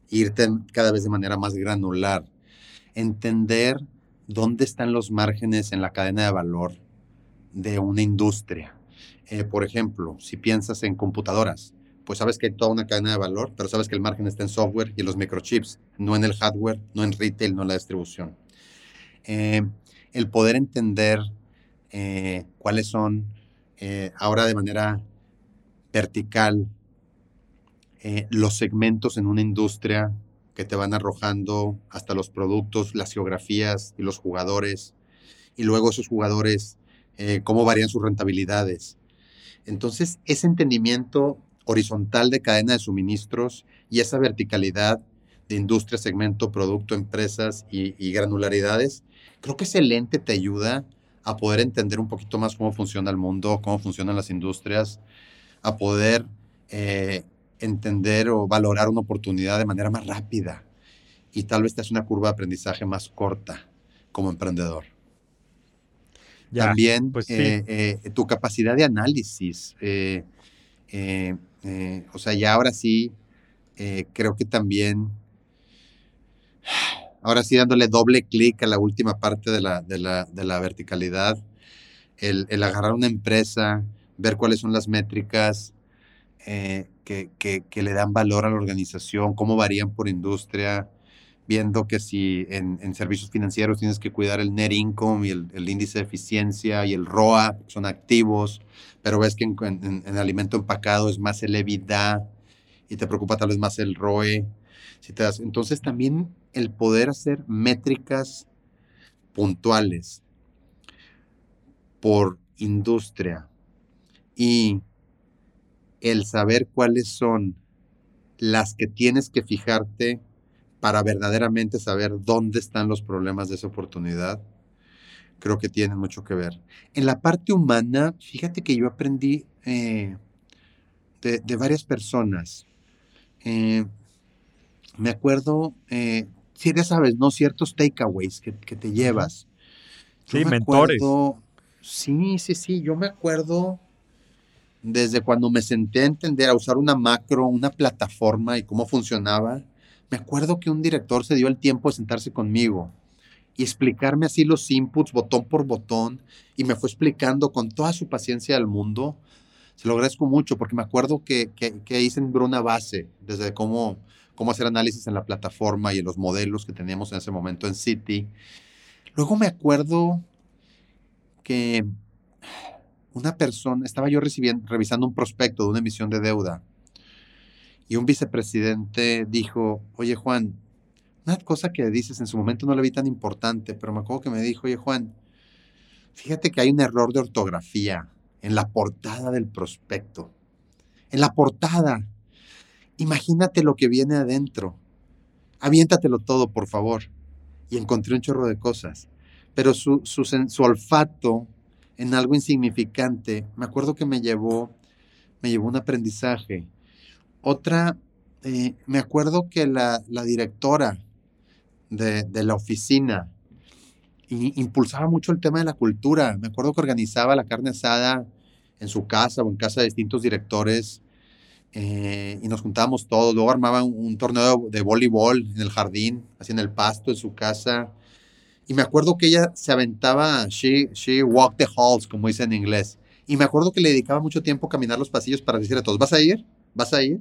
irte cada vez de manera más granular, entender dónde están los márgenes en la cadena de valor de una industria. Eh, por ejemplo, si piensas en computadoras, pues sabes que hay toda una cadena de valor, pero sabes que el margen está en software y en los microchips, no en el hardware, no en retail, no en la distribución. Eh, el poder entender eh, cuáles son ahora de manera vertical los segmentos en una industria que te van arrojando hasta los productos, las geografías y los jugadores, y luego esos jugadores, eh, cómo varían sus rentabilidades. Entonces, ese entendimiento horizontal de cadena de suministros y esa verticalidad de industria, segmento, producto, empresas y, granularidades, creo que ese lente te ayuda a poder entender un poquito más cómo funciona el mundo, cómo funcionan las industrias, a poder eh, entender o valorar una oportunidad de manera más rápida y tal vez te hace una curva de aprendizaje más corta como emprendedor. También pues eh, eh, tu capacidad de análisis. Eh, o sea, ya ahora sí, creo que también, ahora sí dándole doble clic a la última parte de la, de la, verticalidad, el, el, agarrar una empresa, ver cuáles son las métricas, eh, que, que, le dan valor a la organización, cómo varían por industria, viendo que si en, servicios financieros tienes que cuidar el net income y el, índice de eficiencia y el ROA, son activos, pero ves que en, en, alimento empacado es más el y te preocupa tal vez más el ROE. Si te das, entonces también el poder hacer métricas puntuales por industria y el saber cuáles son las que tienes que fijarte para verdaderamente saber dónde están los problemas de esa oportunidad, creo que tienen mucho que ver. En la parte humana, fíjate que yo aprendí eh, de, varias personas. Eh, me acuerdo, eh, si ya sabes, ¿no? Ciertos takeaways que, que te llevas. sí, mentores. sí, sí, sí. Yo me acuerdo desde cuando me senté a entender, a usar una macro, una plataforma y cómo funcionaba, me acuerdo que un director se dio el tiempo de sentarse conmigo y explicarme así los inputs botón por botón y me fue explicando con toda su paciencia del mundo. Se lo agradezco mucho porque me acuerdo que, que, que hice una base desde cómo, cómo hacer análisis en la plataforma y en los modelos que teníamos en ese momento en City. Luego me acuerdo que una persona, estaba yo recibiendo, revisando un prospecto de una emisión de deuda y un vicepresidente dijo, oye Juan, una cosa que dices en su momento no la vi tan importante, pero me acuerdo que me dijo, oye Juan, fíjate que hay un error de ortografía en la portada del prospecto. En la portada. Imagínate lo que viene adentro. Aviéntatelo todo, por favor. Y encontré un chorro de cosas. Pero su, su, su olfato en algo insignificante, me acuerdo que me llevó, me llevó un aprendizaje. Otra, eh, me acuerdo que la, directora de, la oficina impulsaba mucho el tema de la cultura. Me acuerdo que organizaba la carne asada en su casa o en casa de distintos directores eh, y nos juntábamos todos. Luego armaba un, torneo de voleibol en el jardín, así en el pasto de su casa. Y me acuerdo que ella se aventaba, she, she walked the halls, como dice en inglés. Y me acuerdo que le dedicaba mucho tiempo a caminar los pasillos para decirle a todos, ¿vas a ir? ¿Vas a ir?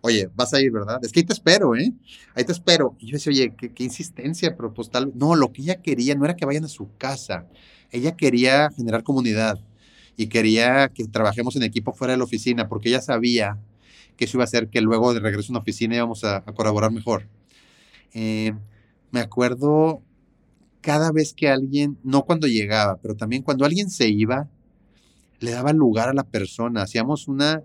Oye, vas a ir, ¿verdad? Es que ahí te espero, ¿eh? Ahí te espero. Y yo decía, oye, qué, qué insistencia, pero pues tal No, lo que ella quería no era que vayan a su casa. Ella quería generar comunidad y quería que trabajemos en equipo fuera de la oficina porque ella sabía que eso iba a hacer que luego de regreso a una oficina íbamos a, a colaborar mejor. Eh, me acuerdo cada vez que alguien, no cuando llegaba, pero también cuando alguien se iba, le daba lugar a la persona. Hacíamos una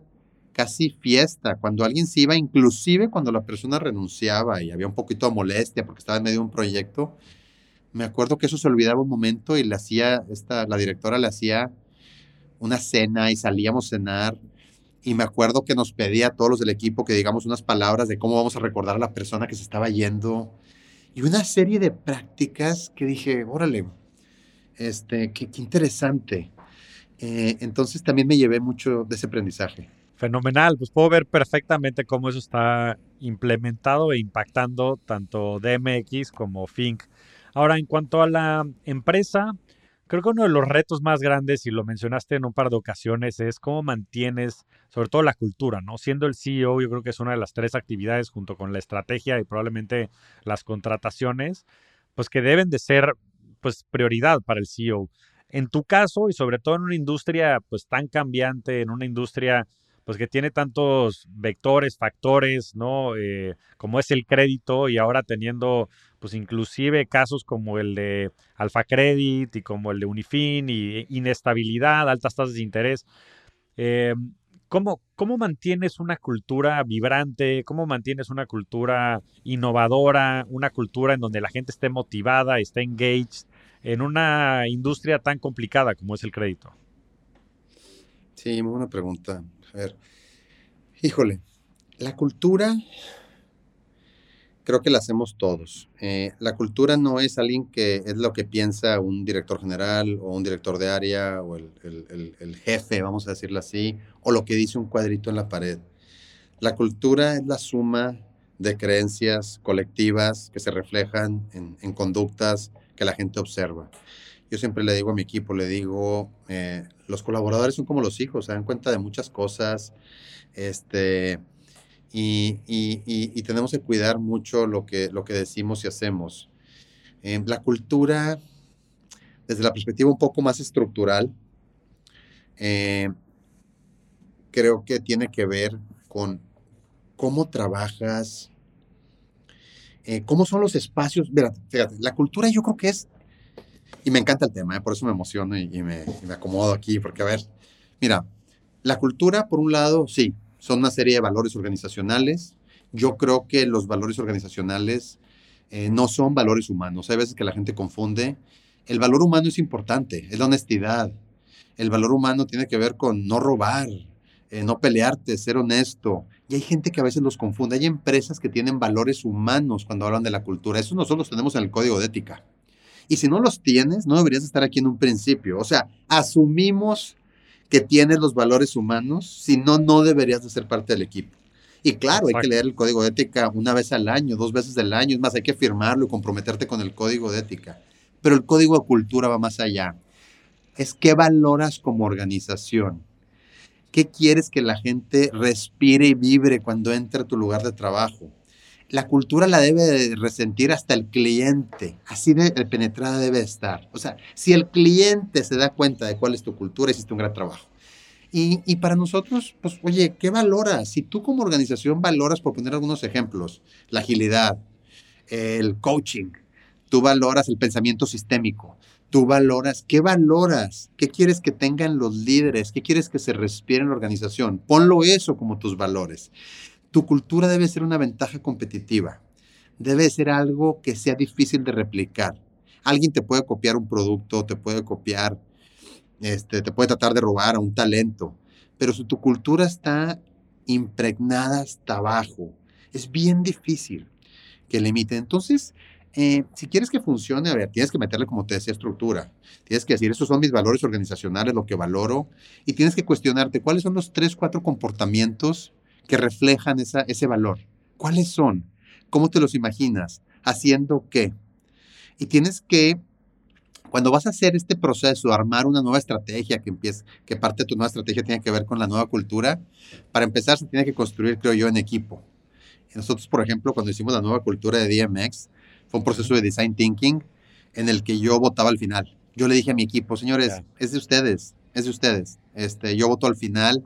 casi fiesta cuando alguien se iba, inclusive cuando la persona renunciaba y había un poquito de molestia porque estaba en medio de un proyecto. Me acuerdo que eso se olvidaba un momento y le hacía, esta, la directora le hacía una cena y salíamos a cenar. Y me acuerdo que nos pedía a todos los del equipo que digamos unas palabras de cómo vamos a recordar a la persona que se estaba yendo. Y una serie de prácticas que dije, órale, este, qué, interesante. Eh, entonces también me llevé mucho de ese aprendizaje. Fenomenal, pues puedo ver perfectamente cómo eso está implementado e impactando tanto DMX como Fink. Ahora, en cuanto a la empresa, creo que uno de los retos más grandes, y lo mencionaste en un par de ocasiones, es cómo mantienes, sobre todo la cultura, ¿no? Siendo el CEO, yo creo que es una de las tres actividades junto con la estrategia y probablemente las contrataciones, pues que deben de ser pues prioridad para el CEO. En tu caso, y sobre todo en una industria pues tan cambiante, en una industria pues que tiene tantos vectores, factores, ¿no? Eh, como es el crédito y ahora teniendo pues inclusive casos como el de Alfa Credit y como el de Unifin y inestabilidad, altas tasas de interés. Eh, ¿cómo, ¿Cómo mantienes una cultura vibrante? ¿Cómo mantienes una cultura innovadora? Una cultura en donde la gente esté motivada, esté engaged en una industria tan complicada como es el crédito? Sí, muy buena pregunta. A ver, híjole, la cultura creo que la hacemos todos. Eh, la cultura no es alguien que es lo que piensa un director general o un director de área o el, el, el, jefe, vamos a decirlo así, o lo que dice un cuadrito en la pared. La cultura es la suma de creencias colectivas que se reflejan en, en conductas que la gente observa. Yo siempre le digo a mi equipo, le digo, eh, los colaboradores son como los hijos, se dan cuenta de muchas cosas, este, y, y, tenemos que cuidar mucho lo que, lo que decimos y hacemos. Eh, la cultura, desde la perspectiva un poco más estructural, eh, creo que tiene que ver con cómo trabajas, cómo son los espacios. Mira, fíjate, la cultura yo creo que es y me encanta el tema, ¿eh? por eso me emociono y, me, me, acomodo aquí, porque a ver, mira, la cultura, por un lado, sí, son una serie de valores organizacionales. Yo creo que los valores organizacionales eh, no son valores humanos. Hay veces que la gente confunde. El valor humano es importante, es la honestidad. El valor humano tiene que ver con no robar, eh, no pelearte, ser honesto. Y hay gente que a veces los confunde. Hay empresas que tienen valores humanos cuando hablan de la cultura. Eso nosotros tenemos en el código de ética. Y si no los tienes, no deberías estar aquí en un principio. O sea, asumimos que tienes los valores humanos, si no, no deberías de ser parte del equipo. Y claro, hay que leer el código de ética una vez al año, dos veces al año, es más, hay que firmarlo y comprometerte con el código de ética. Pero el código de cultura va más allá. Es qué valoras como organización. ¿Qué quieres que la gente respire y vibre cuando entre a tu lugar de trabajo? La cultura la debe resentir hasta el cliente. Así de penetrada debe estar. O sea, si el cliente se da cuenta de cuál es tu cultura, hiciste un gran trabajo. Y, y, para nosotros, pues, oye, ¿qué valoras? Si tú como organización valoras, por poner algunos ejemplos, la agilidad, el coaching, tú valoras el pensamiento sistémico, tú valoras, ¿qué valoras? ¿Qué quieres que tengan los líderes? ¿Qué quieres que se respire en la organización? Ponlo eso como tus valores. Tu cultura debe ser una ventaja competitiva. Debe ser algo que sea difícil de replicar. Alguien te puede copiar un producto, te puede copiar, este, te puede tratar de robar a un talento, pero si tu cultura está impregnada hasta abajo, es bien difícil que limite. Entonces, eh, si quieres que funcione, a ver, tienes que meterle, como te decía, estructura. Tienes que decir, esos son mis valores organizacionales, lo que valoro, y tienes que cuestionarte cuáles son los tres, cuatro comportamientos que reflejan ese valor. ¿Cuáles son? ¿Cómo te los imaginas? ¿Haciendo qué? Y tienes que, cuando vas a hacer este proceso, armar una nueva estrategia que empiece, que parte de tu nueva estrategia tiene que ver con la nueva cultura, para empezar se tiene que construir, creo yo, en equipo. Nosotros, por ejemplo, cuando hicimos la nueva cultura de DMX, fue un proceso de design thinking en el que yo votaba al final. Yo le dije a mi equipo, señores, es de ustedes, es de ustedes. Este, yo voto al final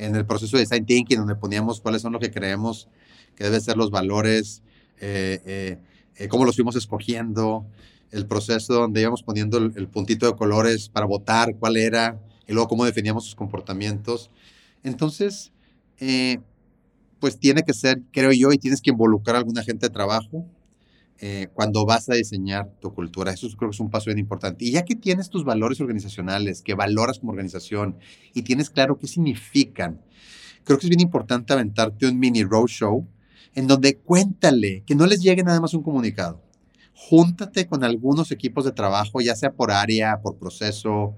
en el proceso de design thinking, donde poníamos cuáles son lo que creemos que deben ser los valores, eh, eh, eh, cómo los fuimos escogiendo, el proceso donde íbamos poniendo el, puntito de colores para votar, cuál era, y luego cómo definíamos sus comportamientos. Entonces, pues tiene que ser, creo yo, y tienes que involucrar a alguna gente de trabajo cuando vas a diseñar tu cultura. Eso creo que es un paso bien importante. Y ya que tienes tus valores organizacionales, que valoras como organización y tienes claro qué significan, creo que es bien importante aventarte un mini roadshow en donde cuéntale, que no les llegue nada más un comunicado. Júntate con algunos equipos de trabajo, ya sea por área, por proceso,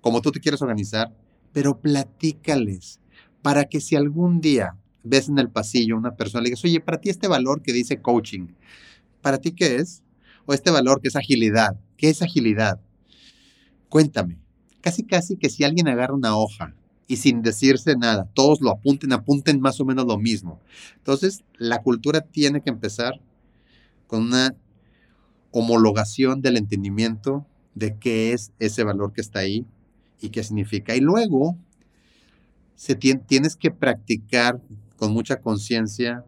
como tú te quieres organizar, pero platícales para que si algún día ves en el pasillo una persona, le digas, oye, para ti este valor que dice coaching, ¿para ti qué es? O este valor que es agilidad, ¿qué es agilidad? Cuéntame. Casi, casi que si alguien agarra una hoja y sin decirse nada. Todos lo apunten, apunten más o menos lo mismo. Entonces, la cultura tiene que empezar con una homologación del entendimiento de qué es ese valor que está ahí y qué significa. Y luego, se tienes que practicar con mucha conciencia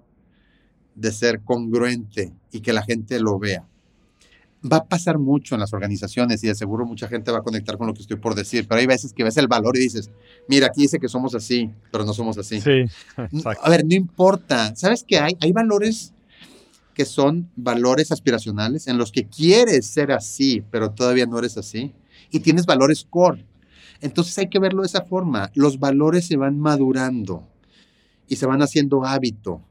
de ser congruente y que la gente lo vea va a pasar mucho en las organizaciones y de seguro mucha gente va a conectar con lo que estoy por decir, pero hay veces que ves el valor y dices, mira, aquí dice que somos así, pero no somos así. Sí, exacto. A ver, no importa. ¿Sabes qué hay? Hay valores que son valores aspiracionales en los que quieres ser así, pero todavía no eres así. Y tienes valores core. Entonces hay que verlo de esa forma. Los valores se van madurando y se van haciendo hábito.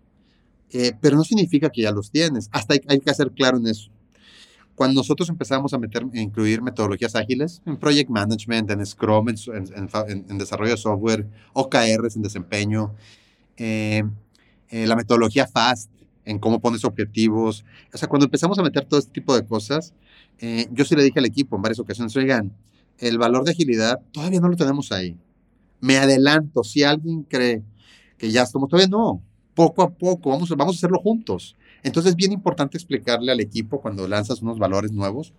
Eh, pero no significa que ya los tienes. Hasta hay que ser claro en eso cuando nosotros empezamos a meter, a incluir metodologías ágiles en project management, en Scrum, en, desarrollo de software, OKRs en desempeño, eh, eh, la metodología FAST en cómo pones objetivos, o sea, cuando empezamos a meter todo este tipo de cosas, eh, yo sí le dije al equipo en varias ocasiones, oigan, el valor de agilidad todavía no lo tenemos ahí. Me adelanto, si alguien cree que ya estamos, todavía no, poco a poco, vamos, vamos a hacerlo juntos. Entonces es bien importante explicarle al equipo cuando lanzas unos valores nuevos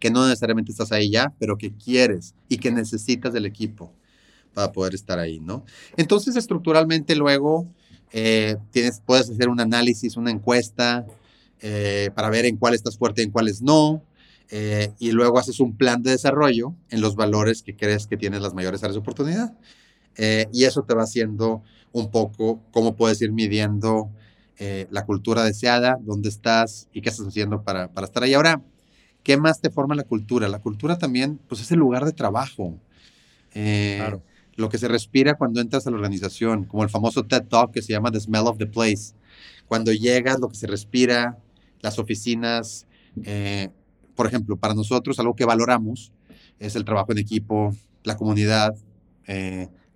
que no necesariamente estás ahí ya, pero que quieres y que necesitas del equipo para poder estar ahí, ¿no? Entonces estructuralmente luego eh, tienes, puedes hacer un análisis, una encuesta eh, para ver en cuál estás fuerte y en cuáles no. Eh, y luego haces un plan de desarrollo en los valores que crees que tienes las mayores áreas de oportunidad. Y eso te va haciendo un poco cómo puedes ir midiendo eh, la cultura deseada, dónde estás y qué estás haciendo para, para, estar ahí. Ahora, ¿qué más te forma la cultura? La cultura también, pues es el lugar de trabajo. Eh, lo que se respira cuando entras a la organización, como el famoso TED Talk que se llama The Smell of the Place. Cuando llegas, lo que se respira, las oficinas. Eh, por ejemplo, para nosotros, algo que valoramos es el trabajo en equipo, la comunidad,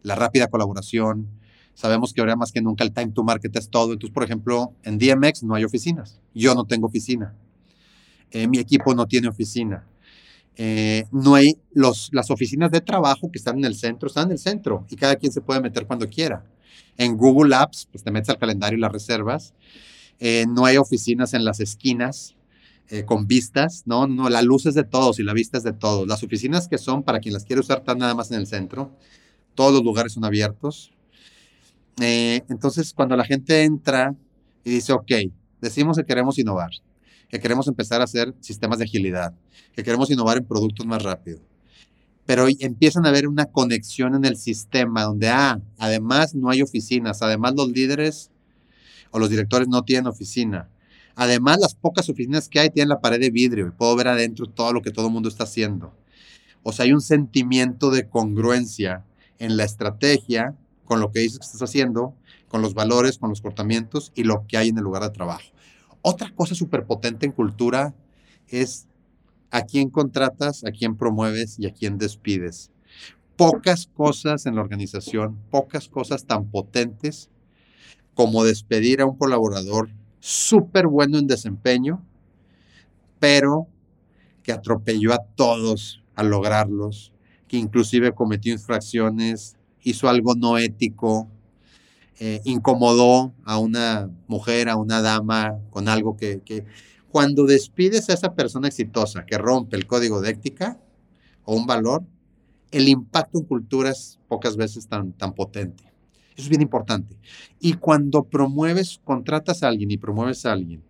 la rápida colaboración, Sabemos que ahora más que nunca el time to market es todo. Entonces, por ejemplo, en DMX no hay oficinas. Yo no tengo oficina. Eh, mi equipo no tiene oficina. Eh, no hay los, las oficinas de trabajo que están en el centro, están en el centro y cada quien se puede meter cuando quiera. En Google Apps, pues te metes al calendario y las reservas. Eh, no hay oficinas en las esquinas con vistas, no, no, la luz es de todos y la vista es de todos. Las oficinas que son para quien las quiere usar están nada más en el centro. Todos los lugares son abiertos. Eh, entonces, cuando la gente entra y dice, ok, decimos que queremos innovar, que queremos empezar a hacer sistemas de agilidad, que queremos innovar en productos más rápido, pero empiezan a haber una conexión en el sistema donde, ah, además no hay oficinas, además los líderes o los directores no tienen oficina. Además, las pocas oficinas que hay tienen la pared de vidrio y puedo ver adentro todo lo que todo el mundo está haciendo. O sea, hay un sentimiento de congruencia en la estrategia con lo que dices que estás haciendo, con los valores, con los comportamientos y lo que hay en el lugar de trabajo. Otra cosa súper potente en cultura es a quién contratas, a quién promueves y a quién despides. Pocas cosas en la organización, pocas cosas tan potentes como despedir a un colaborador súper bueno en desempeño, pero que atropelló a todos al lograrlos, que inclusive cometió infracciones, hizo algo no ético, eh, incomodó a una mujer, a una dama con algo que, que, cuando despides a esa persona exitosa que rompe el código de ética o un valor, el impacto en cultura es pocas veces tan, tan potente. Eso es bien importante. Y cuando promueves, contratas a alguien y promueves a alguien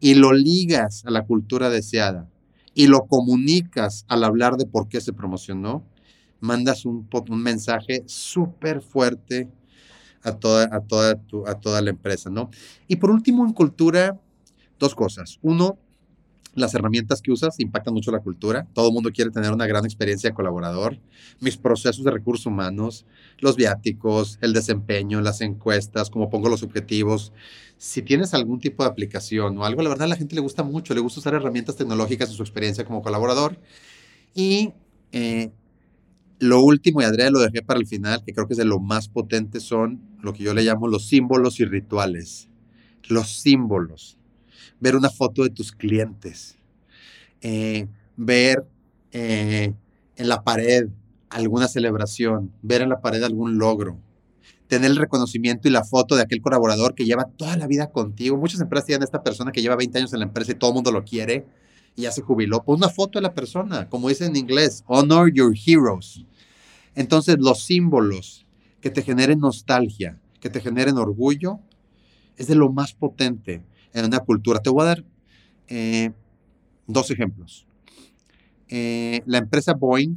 y lo ligas a la cultura deseada y lo comunicas al hablar de por qué se promocionó, mandas un, un mensaje súper fuerte a toda, a, toda a toda la empresa, ¿no? Y por último, en cultura, dos cosas. Uno, las herramientas que usas impactan mucho la cultura. Todo el mundo quiere tener una gran experiencia colaborador. Mis procesos de recursos humanos, los viáticos, el desempeño, las encuestas, cómo pongo los objetivos. Si tienes algún tipo de aplicación o algo, la verdad a la gente le gusta mucho, le gusta usar herramientas tecnológicas en su experiencia como colaborador. Y eh, lo último, y Andrea lo dejé para el final, que creo que es de lo más potente, son lo que yo le llamo los símbolos y rituales. Los símbolos. Ver una foto de tus clientes, eh, ver eh, en la pared alguna celebración, ver en la pared algún logro, tener el reconocimiento y la foto de aquel colaborador que lleva toda la vida contigo. Muchas empresas tienen esta persona que lleva 20 años en la empresa y todo el mundo lo quiere y ya se jubiló. Pon una foto de la persona, como dice en inglés, honor your heroes. Entonces, los símbolos que te generen nostalgia, que te generen orgullo, es de lo más potente en una cultura. Te voy a dar eh, dos ejemplos. Eh, la empresa Boeing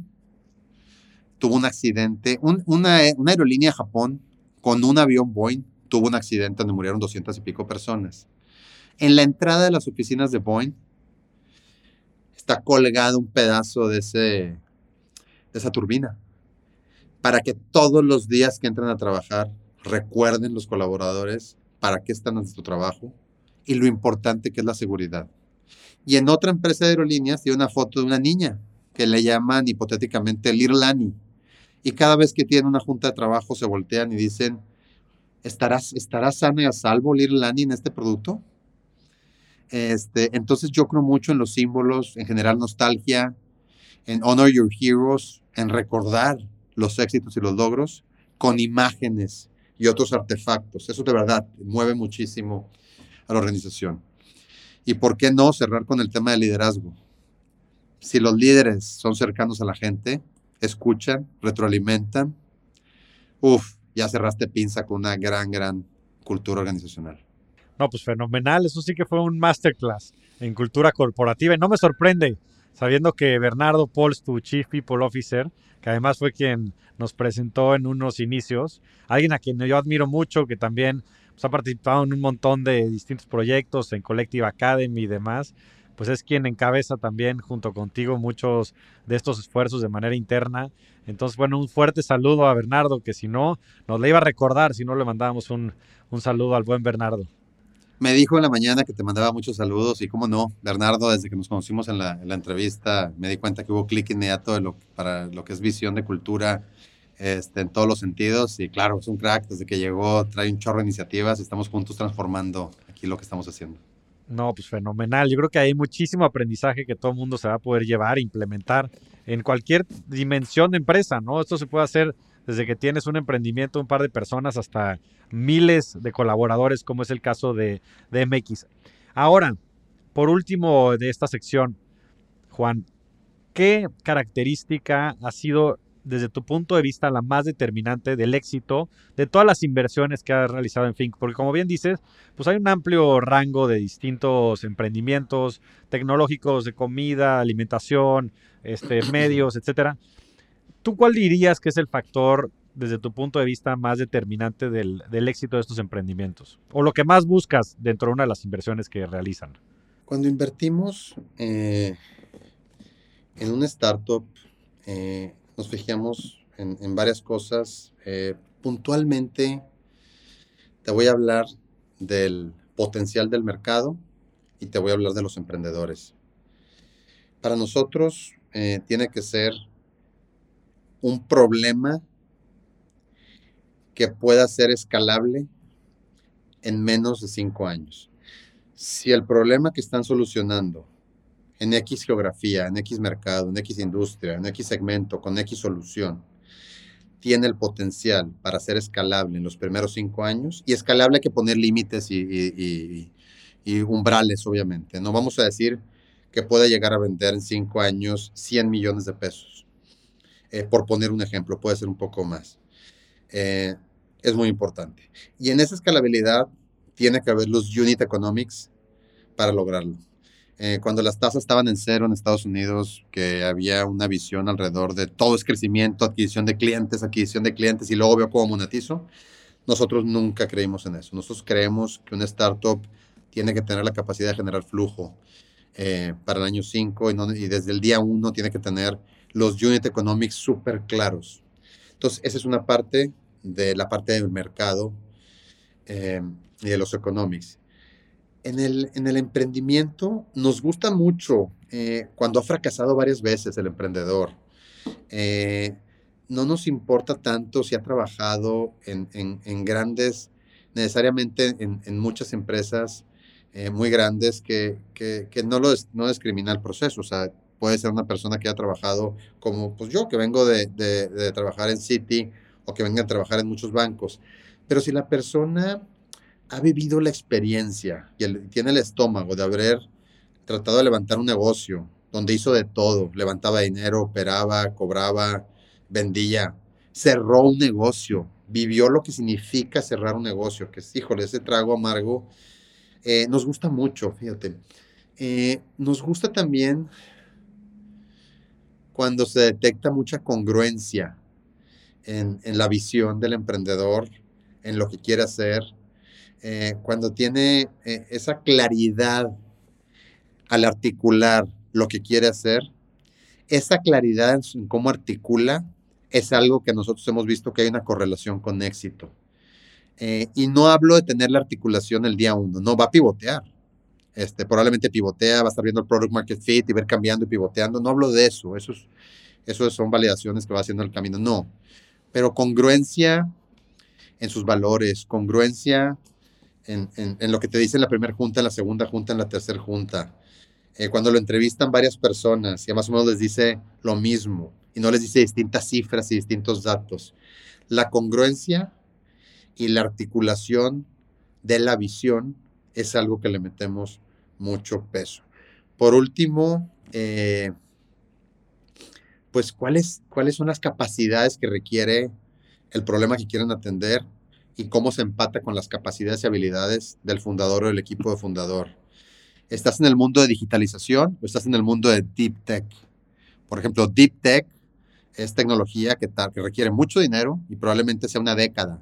tuvo un accidente, una, una, aerolínea de Japón con un avión Boeing tuvo un accidente donde murieron 200 y pico personas. En la entrada de las oficinas de Boeing está colgado un pedazo de, ese, de esa turbina para que todos los días que entren a trabajar recuerden los colaboradores para qué están en su trabajo, y lo importante que es la seguridad. Y en otra empresa de aerolíneas tiene una foto de una niña que le llaman hipotéticamente Little Annie. Y cada vez que tiene una junta de trabajo se voltean y dicen, ¿estarás, ¿estará sano y a salvo Little Annie en este producto? Este, entonces yo creo mucho en los símbolos, en general nostalgia, en honor your heroes, en recordar los éxitos y los logros con imágenes y otros artefactos. Eso de verdad mueve muchísimo a la organización. ¿Y por qué no cerrar con el tema de liderazgo? Si los líderes son cercanos a la gente, escuchan, retroalimentan, uff, ya cerraste pinza con una gran, gran cultura organizacional. No, pues fenomenal. Eso sí que fue un masterclass en cultura corporativa. Y no me sorprende, sabiendo que Bernardo Pauls, tu Chief People Officer, que además fue quien nos presentó en unos inicios, alguien a quien yo admiro mucho, que también pues, ha participado en un montón de distintos proyectos, en Collective Academy y demás, pues es quien encabeza también junto contigo muchos de estos esfuerzos de manera interna. Entonces, bueno, un fuerte saludo a Bernardo, que si no, nos le iba a recordar si no le mandábamos un, un saludo al buen Bernardo. Me dijo en la mañana que te mandaba muchos saludos y cómo no, Bernardo, desde que nos conocimos en la, en la entrevista, me di cuenta que hubo clic inmediato de lo, para lo que es visión de cultura este, en todos los sentidos. Y claro, es un crack, desde que llegó trae un chorro de iniciativas y estamos juntos transformando aquí lo que estamos haciendo. No, pues fenomenal. Yo creo que hay muchísimo aprendizaje que todo el mundo se va a poder llevar implementar en cualquier dimensión de empresa, ¿no? Esto se puede hacer desde que tienes un emprendimiento, un par de personas, hasta miles de colaboradores, como es el caso de, de MX. Ahora, por último de esta sección, Juan, ¿qué característica ha sido desde tu punto de vista, la más determinante del éxito de todas las inversiones que has realizado en Fink? Porque como bien dices, pues hay un amplio rango de distintos emprendimientos tecnológicos de comida, alimentación, este, medios, etcétera. ¿Tú cuál dirías que es el factor desde tu punto de vista más determinante del, éxito de estos emprendimientos? O lo que más buscas dentro de una de las inversiones que realizan. Cuando invertimos eh, en una startup, eh, nos fijamos en, varias cosas. Eh, puntualmente te voy a hablar del potencial del mercado y te voy a hablar de los emprendedores. Para nosotros tiene que ser un problema que pueda ser escalable en menos de cinco años. Si el problema que están solucionando en X geografía, en X mercado, en X industria, en X segmento, con X solución, tiene el potencial para ser escalable en los primeros cinco años, y escalable hay que poner límites y, umbrales, obviamente. No vamos a decir que puede llegar a vender en cinco años 100 millones de pesos. Eh, por poner un ejemplo, puede ser un poco más. Eh, es muy importante. Y en esa escalabilidad tiene que haber los unit economics para lograrlo. Eh, cuando las tasas estaban en cero en Estados Unidos, que había una visión alrededor de todo es crecimiento, adquisición de clientes, adquisición de clientes y luego veo cómo monetizo, nosotros nunca creímos en eso. Nosotros creemos que una startup tiene que tener la capacidad de generar flujo eh, para el año 5 y, desde el día 1 tiene que tener los unit economics súper claros. Entonces, esa es una parte de la parte del mercado eh, y de los economics en el, en el emprendimiento nos gusta mucho eh, cuando ha fracasado varias veces el emprendedor. Eh, no nos importa tanto si ha trabajado en, en, grandes, necesariamente en, muchas empresas muy grandes que, que, que, no, lo no discrimina el proceso. O sea, puede ser una persona que ha trabajado como pues yo, que vengo de, trabajar en City o que venga a trabajar en muchos bancos. Pero si la persona ha vivido la experiencia y tiene el estómago de haber tratado de levantar un negocio donde hizo de todo, levantaba dinero, operaba, cobraba, vendía, cerró un negocio, vivió lo que significa cerrar un negocio, que es, híjole, ese trago amargo, eh, nos gusta mucho, fíjate. Eh, nos gusta también cuando se detecta mucha congruencia en, en la visión del emprendedor, en lo que quiere hacer, eh, cuando tiene eh, esa claridad al articular lo que quiere hacer, esa claridad en cómo articula es algo que nosotros hemos visto que hay una correlación con éxito. Eh, y no hablo de tener la articulación el día uno, no, va a pivotear. Este, probablemente pivotea, va a estar viendo el product market fit y ver cambiando y pivoteando. No hablo de eso, eso, eso son validaciones que va haciendo el camino, no. Pero congruencia en sus valores, congruencia en, lo que te dice en la primera junta, en la segunda junta, en la tercera junta. Eh, cuando lo entrevistan varias personas, ya más o menos les dice lo mismo y no les dice distintas cifras y distintos datos. La congruencia y la articulación de la visión es algo que le metemos mucho peso. Por último, eh, pues ¿cuáles, cuáles son las capacidades que requiere el problema que quieren atender y cómo se empata con las capacidades y habilidades del fundador o del equipo de fundador. ¿Estás en el mundo de digitalización o estás en el mundo de deep tech? Por ejemplo, deep tech es tecnología que, que requiere mucho dinero y probablemente sea una década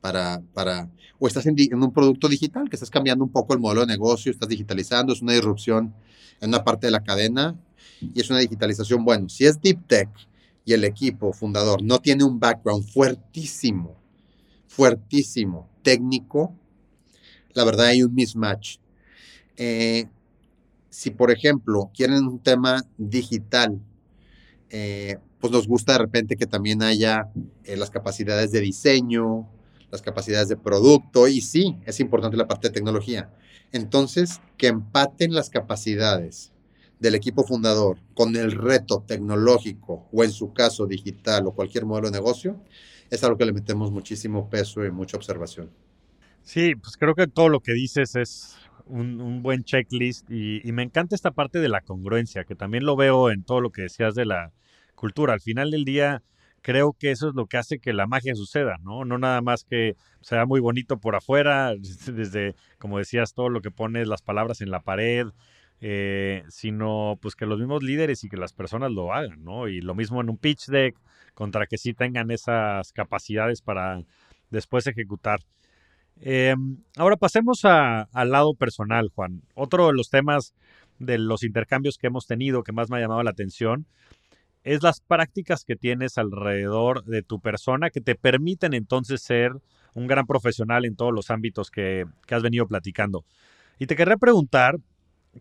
para, para o estás en, un producto digital, que estás cambiando un poco el modelo de negocio, estás digitalizando, es una disrupción en una parte de la cadena y es una digitalización. Bueno, si es deep tech y el equipo fundador no tiene un background fuertísimo fuertísimo, técnico, la verdad hay un mismatch. Eh, si, por ejemplo, quieren un tema digital, eh, pues nos gusta de repente que también haya eh, las capacidades de diseño, las capacidades de producto, y sí, es importante la parte de tecnología. Entonces, que empaten las capacidades del equipo fundador con el reto tecnológico o en su caso digital o cualquier modelo de negocio, es algo que le metemos muchísimo peso y mucha observación. Sí, pues creo que todo lo que dices es un, buen checklist y, me encanta esta parte de la congruencia, que también lo veo en todo lo que decías de la cultura. Al final del día, creo que eso es lo que hace que la magia suceda, ¿no? No nada más que sea muy bonito por afuera, desde, como decías, todo lo que pones, las palabras en la pared, eh, sino pues que los mismos líderes y que las personas lo hagan, ¿no? Y lo mismo en un pitch deck, contra que sí tengan esas capacidades para después ejecutar. Em, ahora pasemos al lado personal, Juan. Otro de los temas de los intercambios que hemos tenido que más me ha llamado la atención es las prácticas que tienes alrededor de tu persona que te permiten entonces ser un gran profesional en todos los ámbitos que, que has venido platicando. Y te querría preguntar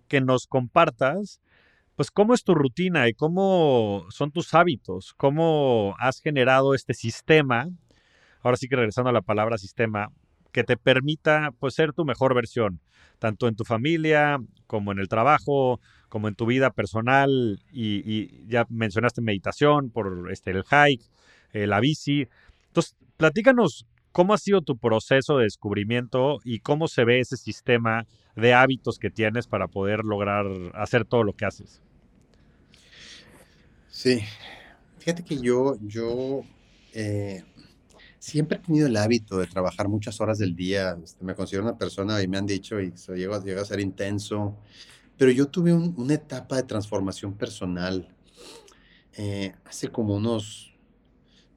que nos compartas pues cómo es tu rutina y cómo son tus hábitos, cómo has generado este sistema, ahora sí que regresando a la palabra sistema, que te permita pues, ser tu mejor versión, tanto en tu familia como en el trabajo, como en tu vida personal y, ya mencionaste meditación por este, el hike, eh, la bici. Entonces, platícanos cómo ha sido tu proceso de descubrimiento y cómo se ve ese sistema de hábitos que tienes para poder lograr hacer todo lo que haces. Sí, fíjate que yo, yo eh, siempre he tenido el hábito de trabajar muchas horas del día. Este, me considero una persona y me han dicho, y so, llego, a ser intenso, pero yo tuve una etapa de transformación personal eh, hace como unos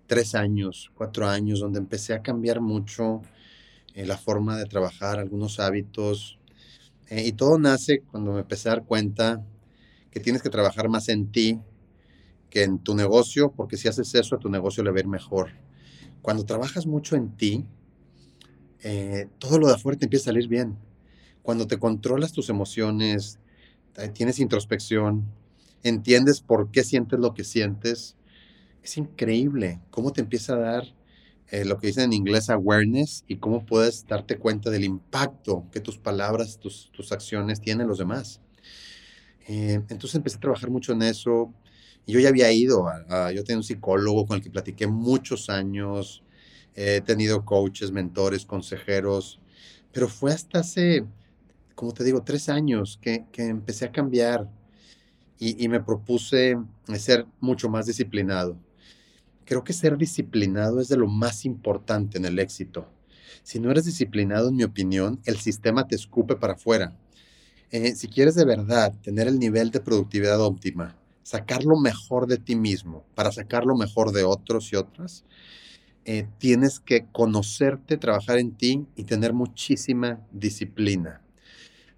tres años, cuatro años, donde empecé a cambiar mucho eh, la forma de trabajar, algunos hábitos. Eh, y todo nace cuando me empecé a dar cuenta que tienes que trabajar más en ti que en tu negocio, porque si haces eso, a tu negocio le va a ir mejor. Cuando trabajas mucho en ti, eh, todo lo de afuera te empieza a salir bien. Cuando te controlas tus emociones, tienes introspección, entiendes por qué sientes lo que sientes, es increíble cómo te empieza a dar eh, lo que dicen en inglés awareness y cómo puedes darte cuenta del impacto que tus palabras, tus, tus acciones tienen en los demás. Eh, entonces empecé a trabajar mucho en eso, yo ya había ido, yo tenía un psicólogo con el que platiqué muchos años, he tenido coaches, mentores, consejeros, pero fue hasta hace, como te digo, tres años que, que empecé a cambiar y, y, me propuse ser mucho más disciplinado. Creo que ser disciplinado es de lo más importante en el éxito. Si no eres disciplinado, en mi opinión, el sistema te escupe para afuera. Eh, si quieres de verdad tener el nivel de productividad óptima, sacar lo mejor de ti mismo, para sacar lo mejor de otros y otras, eh, tienes que conocerte, trabajar en ti y tener muchísima disciplina.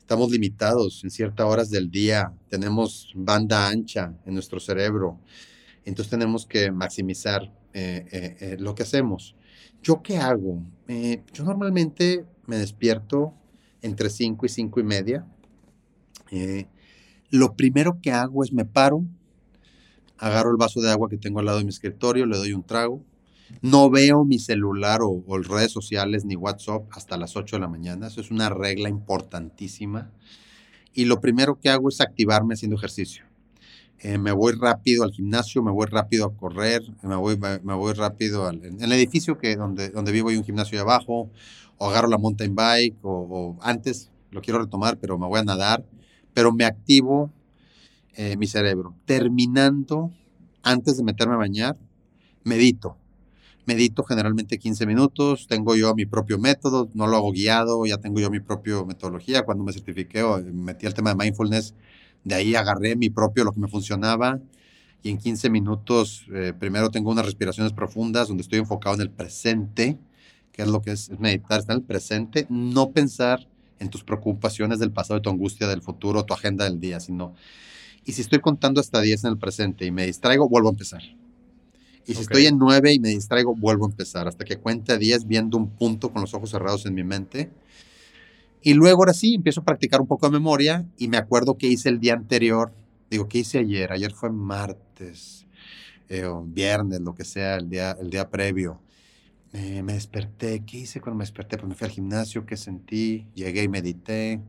Estamos limitados en ciertas horas del día, tenemos banda ancha en nuestro cerebro, entonces tenemos que maximizar eh, eh, lo que hacemos. ¿Yo qué hago? yo normalmente me despierto entre 5 y 5 y media. lo primero que hago es me paro, agarro el vaso de agua que tengo al lado de mi escritorio, le doy un trago. No veo mi celular o, redes sociales ni WhatsApp hasta las 8 de la mañana. Eso es una regla importantísima. Y lo primero que hago es activarme haciendo ejercicio. Eh, me voy rápido al gimnasio, me voy rápido a correr, me voy, me, voy rápido al, en el edificio que donde, donde vivo hay un gimnasio de abajo, o agarro la mountain bike, o, antes lo quiero retomar, pero me voy a nadar, pero me activo eh, mi cerebro. Terminando, antes de meterme a bañar, medito. Medito generalmente 15 minutos, tengo yo mi propio método, no lo hago guiado, ya tengo yo mi propia metodología. Cuando me certifiqué o metí el tema de mindfulness, de ahí agarré mi propio, lo que me funcionaba. Y en 15 minutos, eh, primero tengo unas respiraciones profundas donde estoy enfocado en el presente, que es lo que es, es meditar, estar en el presente, no pensar en tus preocupaciones del pasado, tu angustia del futuro, tu agenda del día, sino y si estoy contando hasta 10 en el presente y me distraigo, vuelvo a empezar. Y si estoy en 9 y me distraigo, vuelvo a empezar hasta que cuente a 10 viendo un punto con los ojos cerrados en mi mente. Y luego ahora sí, empiezo a practicar un poco de memoria y me acuerdo qué hice el día anterior. Digo, ¿qué hice ayer? Ayer fue martes eh, o viernes, lo que sea, el día, el día previo. Eh, me desperté. ¿Qué hice cuando me desperté? Pues me fui al gimnasio, ¿qué sentí? Llegué y medité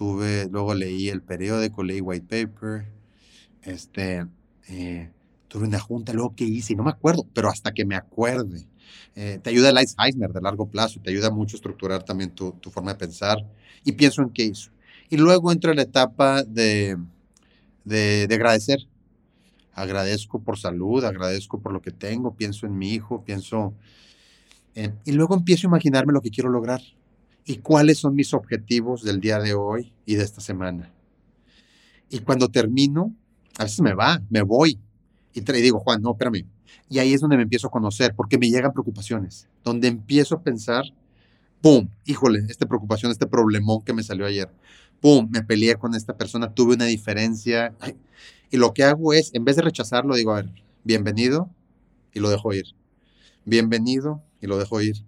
tuve, luego leí el periódico, leí white paper, este, eh, tuve una junta, luego qué hice, no me acuerdo, pero hasta que me acuerde. Eh, te ayuda el Alzheimer de largo plazo, te ayuda mucho a estructurar también tu, tu, forma de pensar y pienso en qué hizo. Y luego entro en la etapa de, de, de agradecer. Agradezco por salud, agradezco por lo que tengo, pienso en mi hijo, pienso... En, y luego empiezo a imaginarme lo que quiero lograr y cuáles son mis objetivos del día de hoy y de esta semana. Y cuando termino, a veces me va, me voy y te digo, Juan, no, espérame. Y ahí es donde me empiezo a conocer, porque me llegan preocupaciones, donde empiezo a pensar, ¡pum! Híjole, esta preocupación, este problemón que me salió ayer. ¡Pum! Me peleé con esta persona, tuve una diferencia. Y lo que hago es, en vez de rechazarlo, digo, a ver, bienvenido y lo dejo ir. Bienvenido y lo dejo ir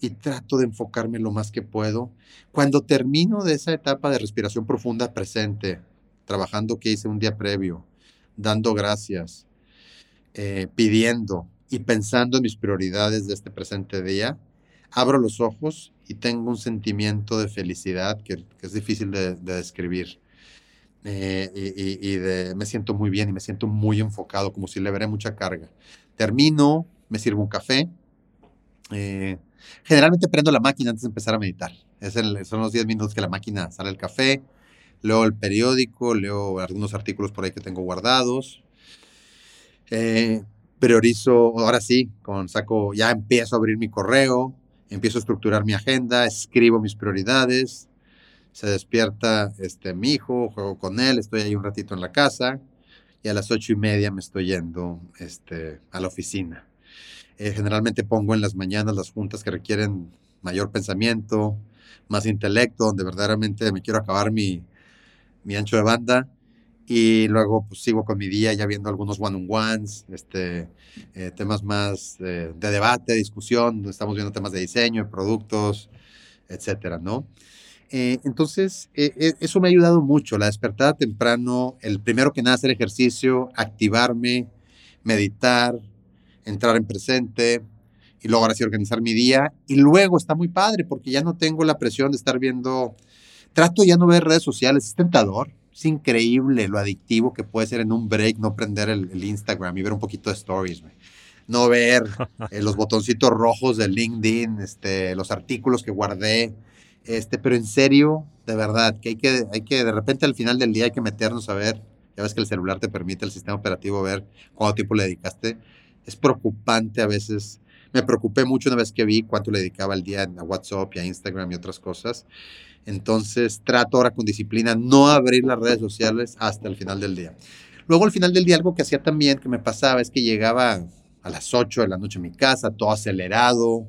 y trato de enfocarme lo más que puedo. Cuando termino de esa etapa de respiración profunda presente, trabajando que hice un día previo, dando gracias, eh, pidiendo y pensando en mis prioridades de este presente día, abro los ojos y tengo un sentimiento de felicidad que, es difícil de, describir. Eh, y, de, me siento muy bien y me siento muy enfocado, como si le veré mucha carga. Termino, me sirvo un café. Eh, generalmente prendo la máquina antes de empezar a meditar. Es son los 10 minutos que la máquina sale el café. Leo el periódico, leo algunos artículos por ahí que tengo guardados. Eh, priorizo, ahora sí, con saco, ya empiezo a abrir mi correo, empiezo a estructurar mi agenda, escribo mis prioridades, se despierta este, mi hijo, juego con él, estoy ahí un ratito en la casa y a las ocho y media me estoy yendo este, a la oficina. Eh, generalmente pongo en las mañanas las juntas que requieren mayor pensamiento, más intelecto, donde verdaderamente me quiero acabar mi, mi ancho de banda y luego pues sigo con mi día ya viendo algunos one-on-ones, este, eh, temas más eh, de debate, discusión, estamos viendo temas de diseño, de productos, etcétera, ¿no? Eh, entonces, eso me ha ayudado mucho, la despertada temprano, el primero que nada hacer ejercicio, activarme, meditar, entrar en presente, y luego ahora organizar mi día. Y luego está muy padre porque ya no tengo la presión de estar viendo, trato ya no ver redes sociales, es tentador, es increíble lo adictivo que puede ser en un break no prender el, Instagram y ver un poquito de stories, No ver eh, los botoncitos rojos de LinkedIn, este, los artículos que guardé. Este, pero en serio, de verdad, que hay, que hay que, de repente al final del día hay que meternos a ver. Ya ves que el celular te permite, el sistema operativo, ver cuánto tiempo le dedicaste. Es preocupante a veces. Me preocupé mucho una vez que vi cuánto le dedicaba al día a WhatsApp y a Instagram y otras cosas. Entonces trato ahora con disciplina no abrir las redes sociales hasta el final del día. Luego al final del día algo que hacía también, que me pasaba, es que llegaba a las 8 de la noche a mi casa, todo acelerado,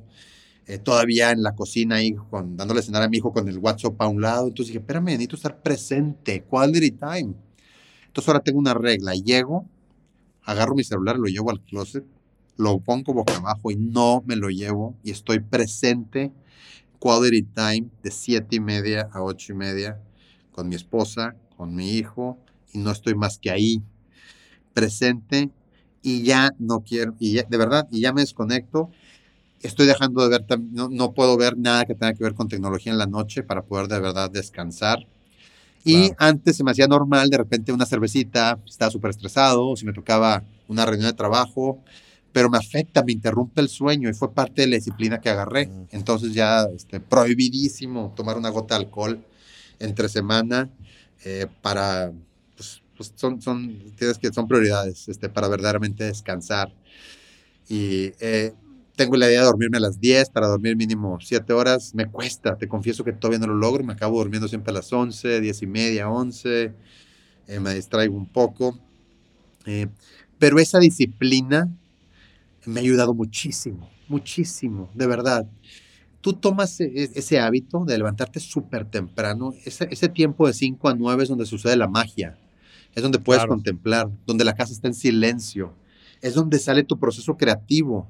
eh, todavía en la cocina ahí dándole cenar a mi hijo con el WhatsApp a un lado. Entonces dije, espérame, necesito estar presente, quality time. Entonces ahora tengo una regla, llego, agarro mi celular, lo llevo al closet, lo pongo boca abajo y no me lo llevo y estoy presente quality time de siete y media a ocho y media con mi esposa, con mi hijo, y no estoy más que ahí, presente, y ya no quiero, y de verdad, y ya me desconecto. Estoy dejando de ver, no, no puedo ver nada que tenga que ver con tecnología en la noche para poder de verdad descansar. Y antes se me hacía normal, de repente una cervecita, estaba súper estresado, si me tocaba una reunión de trabajo, pero me afecta, me interrumpe el sueño y fue parte de la disciplina que agarré. Entonces ya este, prohibidísimo tomar una gota de alcohol entre semana eh, para, pues, pues, son, son, tienes que, son prioridades este, para verdaderamente descansar. Y eh, tengo la idea de dormirme a las 10 para dormir mínimo 7 horas. Me cuesta, te confieso que todavía no lo logro. Me acabo durmiendo siempre a las 11, 10 y media, 11. Eh, me distraigo un poco. pero esa disciplina me ha ayudado muchísimo, muchísimo, de verdad. Tú tomas e, e, ese hábito de levantarte súper temprano, ese, ese, tiempo de 5 a 9 es donde sucede la magia, es donde puedes contemplar, donde la casa está en silencio, es donde sale tu proceso creativo,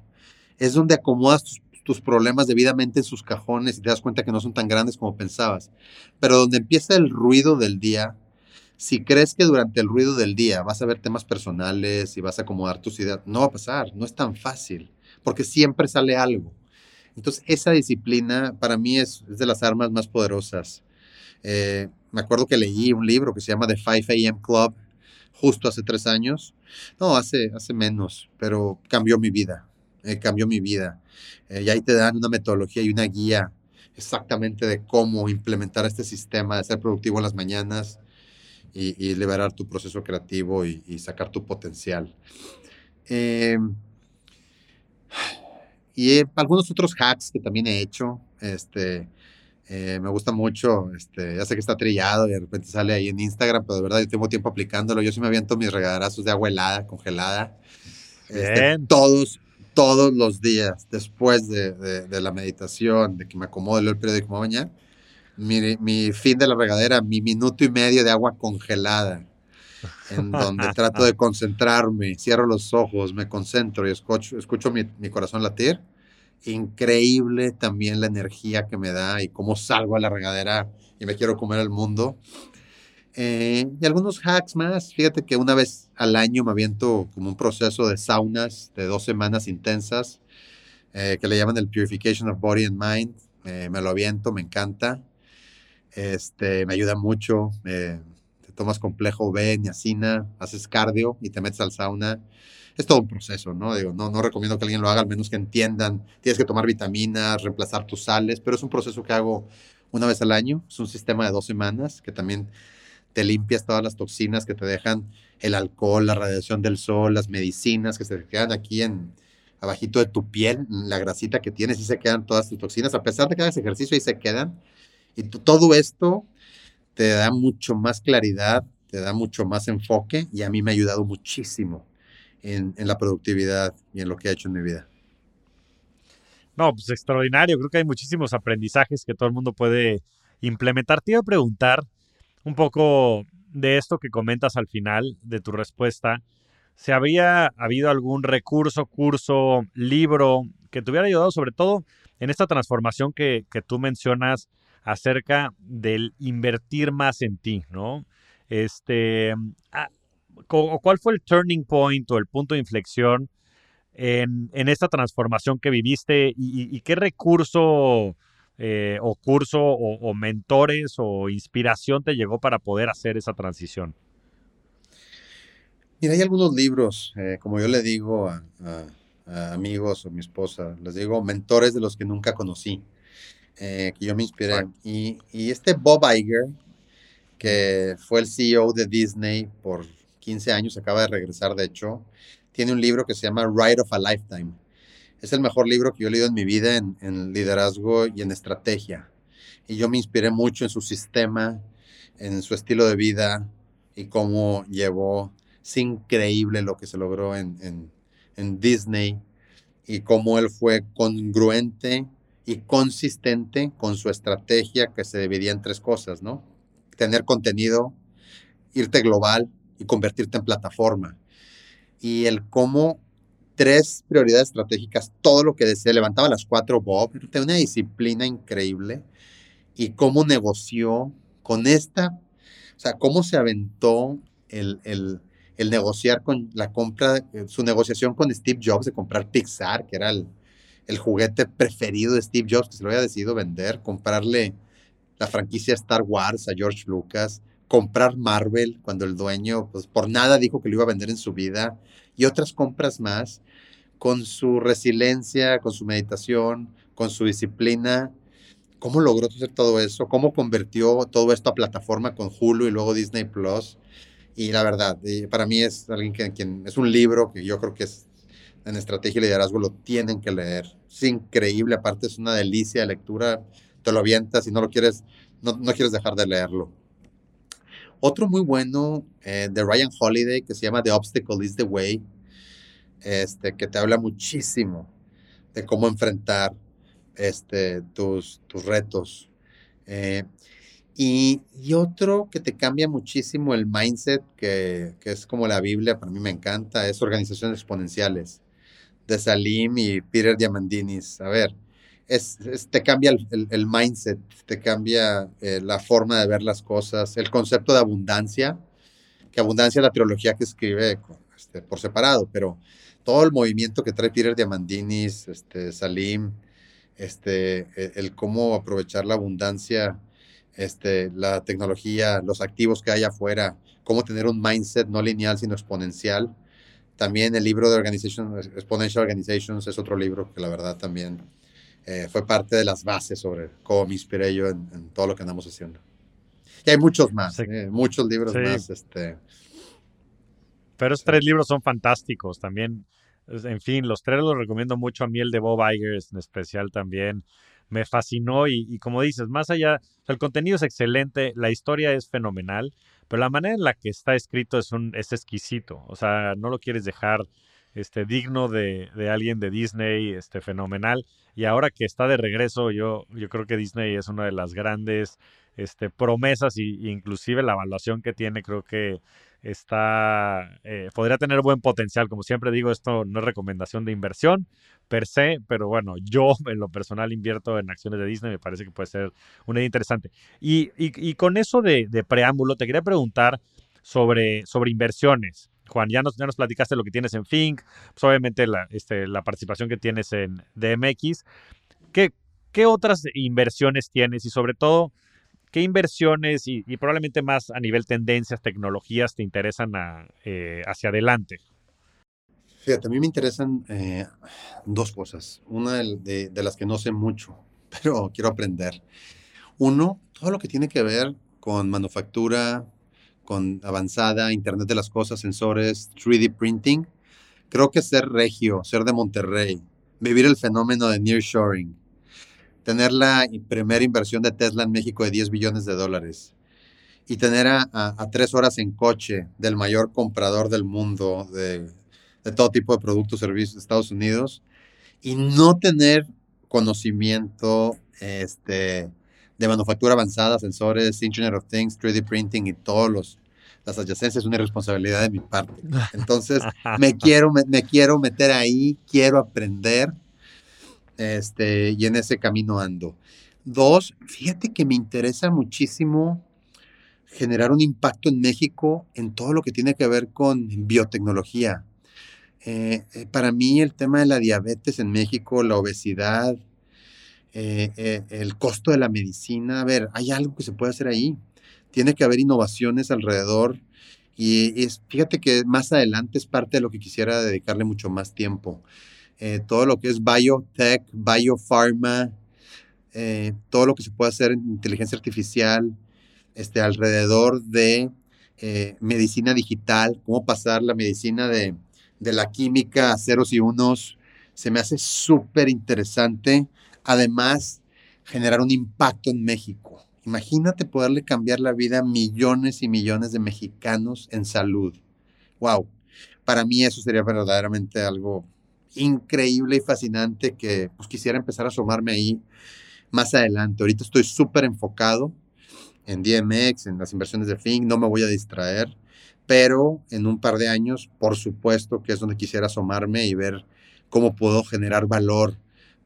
es donde acomodas tus, tus problemas debidamente en sus cajones y te das cuenta que no son tan grandes como pensabas. Pero donde empieza el ruido del día, si crees que durante el ruido del día vas a ver temas personales y vas a acomodar tus ideas, no va a pasar, no es tan fácil, porque siempre sale algo. Entonces, esa disciplina para mí es, de las armas más poderosas. Eh, me acuerdo que leí un libro que se llama The 5 AM Club justo hace tres años. No, hace, hace menos, pero cambió mi vida. Eh, cambió mi vida. Eh, y ahí te dan una metodología y una guía exactamente de cómo implementar este sistema de ser productivo en las mañanas, y, liberar tu proceso creativo y, sacar tu potencial. Eh, y algunos otros hacks que también he hecho, este, eh, me gusta mucho, este, ya sé que está trillado y de repente sale ahí en Instagram, pero de verdad yo tengo tiempo aplicándolo. Yo sí me aviento mis regaderazos de agua helada, congelada, este, todos, todos los días, después de, de, la meditación, de que me acomode el periódico mañana mi, fin de la regadera, mi minuto y medio de agua congelada, en donde trato de concentrarme, cierro los ojos, me concentro y escucho, escucho mi, corazón latir. Increíble también la energía que me da y cómo salgo a la regadera y me quiero comer el mundo. Eh, y algunos hacks más. Fíjate que una vez al año me aviento como un proceso de saunas de dos semanas intensas eh, que le llaman el Purification of Body and Mind. me lo aviento, me encanta. Este, me ayuda mucho. te tomas complejo B, niacina, haces cardio y te metes al sauna. Es todo un proceso, ¿no? Digo, no, no recomiendo que alguien lo haga, al menos que entiendan. Tienes que tomar vitaminas, reemplazar tus sales, pero es un proceso que hago una vez al año. Es un sistema de dos semanas que también te limpias todas las toxinas que te dejan el alcohol, la radiación del sol, las medicinas que se quedan aquí en abajito de tu piel, la grasita que tienes y se quedan todas tus toxinas, a pesar de que hagas ejercicio y se quedan. Y todo esto te da mucho más claridad, te da mucho más enfoque y a mí me ha ayudado muchísimo en, en la productividad y en lo que he hecho en mi vida. No, pues extraordinario. Creo que hay muchísimos aprendizajes que todo el mundo puede implementar. Te iba a preguntar un poco de esto que comentas al final de tu respuesta. Si había habido algún recurso, curso, libro que te hubiera ayudado sobre todo en esta transformación que, que tú mencionas acerca del invertir más en ti, ¿no? Este, ah, ¿Cuál fue el turning point o el punto de inflexión en, esta transformación que viviste y, qué recurso eh, o curso o, mentores o inspiración te llegó para poder hacer esa transición? Mira, hay algunos libros, eh, como yo le digo a, amigos o mi esposa, les digo mentores de los que nunca conocí, eh, que yo me inspiré. Y, y este Bob Iger, que fue el CEO de Disney por 15 años, acaba de regresar, de hecho, tiene un libro que se llama Ride of a Lifetime. Es el mejor libro que yo he leído en mi vida en, liderazgo y en estrategia. Y yo me inspiré mucho en su sistema, en su estilo de vida y cómo llevó. Es increíble lo que se logró en, en Disney y cómo él fue congruente y consistente con su estrategia que se dividía en tres cosas, ¿no? Tener contenido, irte global y convertirte en plataforma y el cómo tres prioridades estratégicas, todo lo que decía, levantaba las cuatro Bob, tenía una disciplina increíble y cómo negoció con esta, o sea, cómo se aventó el, el, el negociar con la compra, su negociación con Steve Jobs de comprar Pixar, que era el, el juguete preferido de Steve Jobs, que se lo había decidido vender, comprarle la franquicia Star Wars a George Lucas, comprar Marvel cuando el dueño, pues por nada dijo que lo iba a vender en su vida, y otras compras más, con su resiliencia, con su meditación, con su disciplina. ¿Cómo logró hacer todo eso? ¿Cómo convirtió todo esto a plataforma con Hulu y luego Disney Plus? Y la verdad, para mí es alguien que quien, es un libro que yo creo que es en estrategia y liderazgo lo tienen que leer. Es increíble, aparte es una delicia de lectura, te lo avientas y no lo quieres, no, no quieres dejar de leerlo. Otro muy bueno eh, de Ryan Holiday que se llama The Obstacle is the Way, este, que te habla muchísimo de cómo enfrentar este, tus, tus retos. Eh, y, y, otro que te cambia muchísimo el mindset, que, que, es como la Biblia, para mí me encanta, es Organizaciones Exponenciales, de Salim y Peter Diamandinis. A ver, es, te cambia el, mindset, te cambia eh, la forma de ver las cosas, el concepto de abundancia, que abundancia es la trilogía que escribe este, por separado, pero todo el movimiento que trae Peter Diamandinis, este, Salim, este, e, el, cómo aprovechar la abundancia, este, la tecnología, los activos que hay afuera, cómo tener un mindset no lineal sino exponencial. También el libro de Organization, Exponential Organizations es otro libro que la verdad también eh, fue parte de las bases sobre cómo me inspiré yo en, todo lo que andamos haciendo. Y hay muchos más, eh, muchos libros más. Este... Pero esos tres libros son fantásticos también. En fin, los tres los recomiendo mucho a mí, el de Bob Iger en especial también. Me fascinó y, como dices, más allá, el contenido es excelente, la historia es fenomenal, pero la manera en la que está escrito es, un, es exquisito. O sea, no lo quieres dejar este, digno de, alguien de Disney, este, fenomenal. Y ahora que está de regreso, yo, yo creo que Disney es una de las grandes este, promesas y, inclusive la evaluación que tiene creo que está, eh, podría tener buen potencial. Como siempre digo, esto no es recomendación de inversión per se, pero bueno, yo en lo personal invierto en acciones de Disney, me parece que puede ser una idea interesante. Y, y, con eso de, de, preámbulo, te quería preguntar sobre, sobre inversiones Juan, ya nos, ya nos platicaste lo que tienes en Fink, pues obviamente la, este, la participación que tienes en DMX. ¿Qué, ¿Qué otras inversiones tienes y sobre todo, qué inversiones y, probablemente más a nivel tendencias, tecnologías te interesan eh, hacia adelante? Fíjate, a mí me interesan eh, dos cosas. Una de, de, las que no sé mucho, pero quiero aprender. Uno, todo lo que tiene que ver con manufactura, con avanzada, Internet de las Cosas, sensores, 3D printing. Creo que ser regio, ser de Monterrey, vivir el fenómeno de nearshoring, tener la primera inversión de Tesla en México de 10 billones de dólares y tener a, tres horas en coche del mayor comprador del mundo de, de todo tipo de productos, servicios de Estados Unidos y no tener conocimiento este, de manufactura avanzada, sensores, Internet of Things, 3D printing y todos los las adyacencias es una responsabilidad de mi parte. Entonces, me quiero, me, quiero meter ahí, quiero aprender, este, y en ese camino ando. Dos, fíjate que me interesa muchísimo generar un impacto en México en todo lo que tiene que ver con biotecnología. Eh, eh, para mí el tema de la diabetes en México, la obesidad, eh, el costo de la medicina, a ver, hay algo que se puede hacer ahí. Tiene que haber innovaciones alrededor y es, fíjate que más adelante es parte de lo que quisiera dedicarle mucho más tiempo. Todo lo que es biotech, biopharma, todo lo que se puede hacer en inteligencia artificial, este, alrededor de medicina digital, cómo pasar la medicina de, de la química a ceros y unos, se me hace súper interesante además generar un impacto en México. Imagínate poderle cambiar la vida a millones y millones de mexicanos en salud. Wow. Para mí eso sería verdaderamente algo increíble y fascinante que pues, quisiera empezar a asomarme ahí más adelante. Ahorita estoy súper enfocado en DMX, en las inversiones de Fink, no me voy a distraer, pero en un par de años, por supuesto que es donde quisiera asomarme y ver cómo puedo generar valor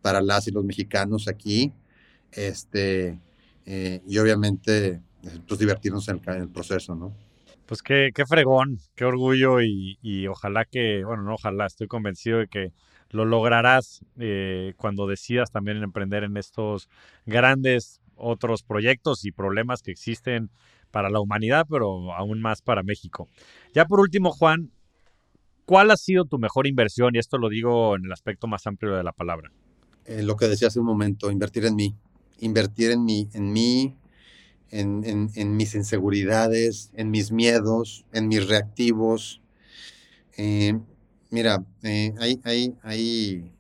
para las y los mexicanos aquí. Este, eh, y obviamente, pues divertirnos en el, proceso, ¿no? Pues qué, qué fregón, qué orgullo y, y, ojalá que, bueno, no ojalá, estoy convencido de que lo lograrás eh, cuando decidas también emprender en estos grandes otros proyectos y problemas que existen para la humanidad, pero aún más para México. Ya por último, Juan, ¿cuál ha sido tu mejor inversión? Y esto lo digo en el aspecto más amplio de la palabra. Lo que decía hace un momento, invertir en mí, invertir en mí, en mí, en, en, mis inseguridades, en mis miedos, en mis reactivos. Eh, mira, eh, hay, hay, hay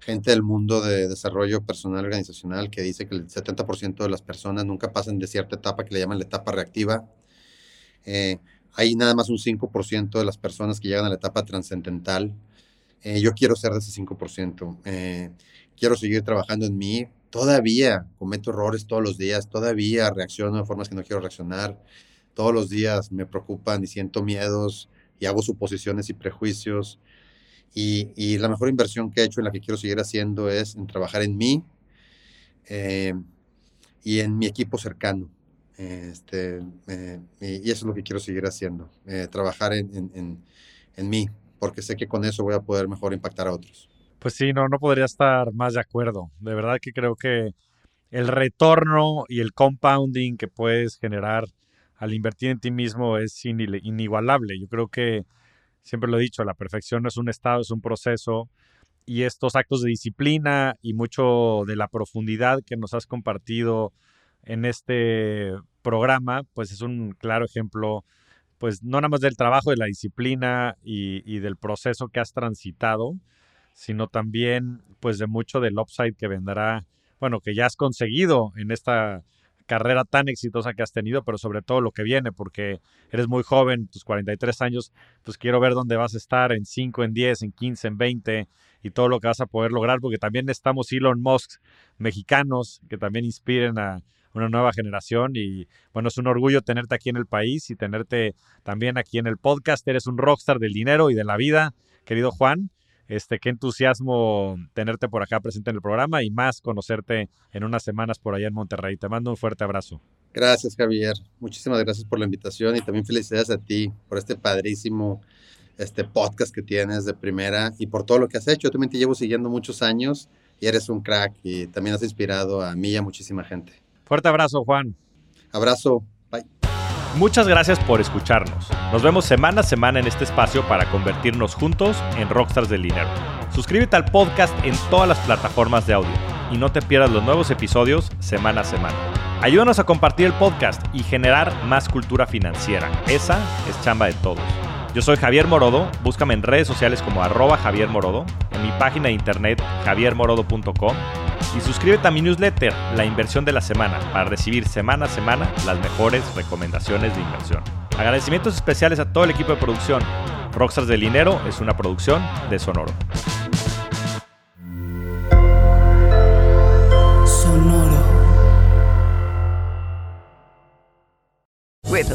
gente del mundo de desarrollo personal organizacional que dice que el 70% de las personas nunca pasan de cierta etapa que le llaman la etapa reactiva. hay nada más un 5% de las personas que llegan a la etapa trascendental. yo quiero ser de ese 5% quiero seguir trabajando en mí. Todavía cometo errores todos los días, todavía reacciono de formas que no quiero reaccionar. Todos los días me preocupan y siento miedos y hago suposiciones y prejuicios. Y, la mejor inversión que he hecho en la que quiero seguir haciendo es en trabajar en mí eh, y en mi equipo cercano. Este, eh, y eso es lo que quiero seguir haciendo, eh, trabajar en, en, en mí, porque sé que con eso voy a poder mejor impactar a otros. Pues sí, no, no podría estar más de acuerdo. De verdad que creo que el retorno y el compounding que puedes generar al invertir en ti mismo es inigualable. Yo creo que, siempre lo he dicho, la perfección no es un estado, es un proceso. Y estos actos de disciplina y mucho de la profundidad que nos has compartido en este programa, pues es un claro ejemplo, pues no nada más del trabajo, de la disciplina y, y del proceso que has transitado, sino también pues de mucho del upside que vendrá, bueno, que ya has conseguido en esta carrera tan exitosa que has tenido, pero sobre todo lo que viene, porque eres muy joven, tus 43 años, pues quiero ver dónde vas a estar en 5, en 10, en 15, en 20 y todo lo que vas a poder lograr, porque también estamos Elon Musk mexicanos que también inspiren a una nueva generación y bueno, es un orgullo tenerte aquí en el país y tenerte también aquí en el podcast. Eres un rockstar del dinero y de la vida, querido Juan. Este, qué entusiasmo tenerte por acá presente en el programa y más conocerte en unas semanas por allá en Monterrey. Te mando un fuerte abrazo. Gracias, Javier. Muchísimas gracias por la invitación y también felicidades a ti por este padrísimo este podcast que tienes de primera y por todo lo que has hecho. Yo también te llevo siguiendo muchos años y eres un crack y también has inspirado a mí y a muchísima gente. Fuerte abrazo, Juan. Abrazo. Muchas gracias por escucharnos. Nos vemos semana a semana en este espacio para convertirnos juntos en rockstars del dinero. Suscríbete al podcast en todas las plataformas de audio y no te pierdas los nuevos episodios semana a semana. Ayúdanos a compartir el podcast y generar más cultura financiera. Esa es chamba de todos. Yo soy Javier Morodo, búscame en redes sociales como arroba Javier Morodo, en mi página de internet javiermorodo.com y suscríbete a mi newsletter, La Inversión de la Semana, para recibir semana a semana las mejores recomendaciones de inversión. Agradecimientos especiales a todo el equipo de producción. Rockstars del Dinero es una producción de Sonoro.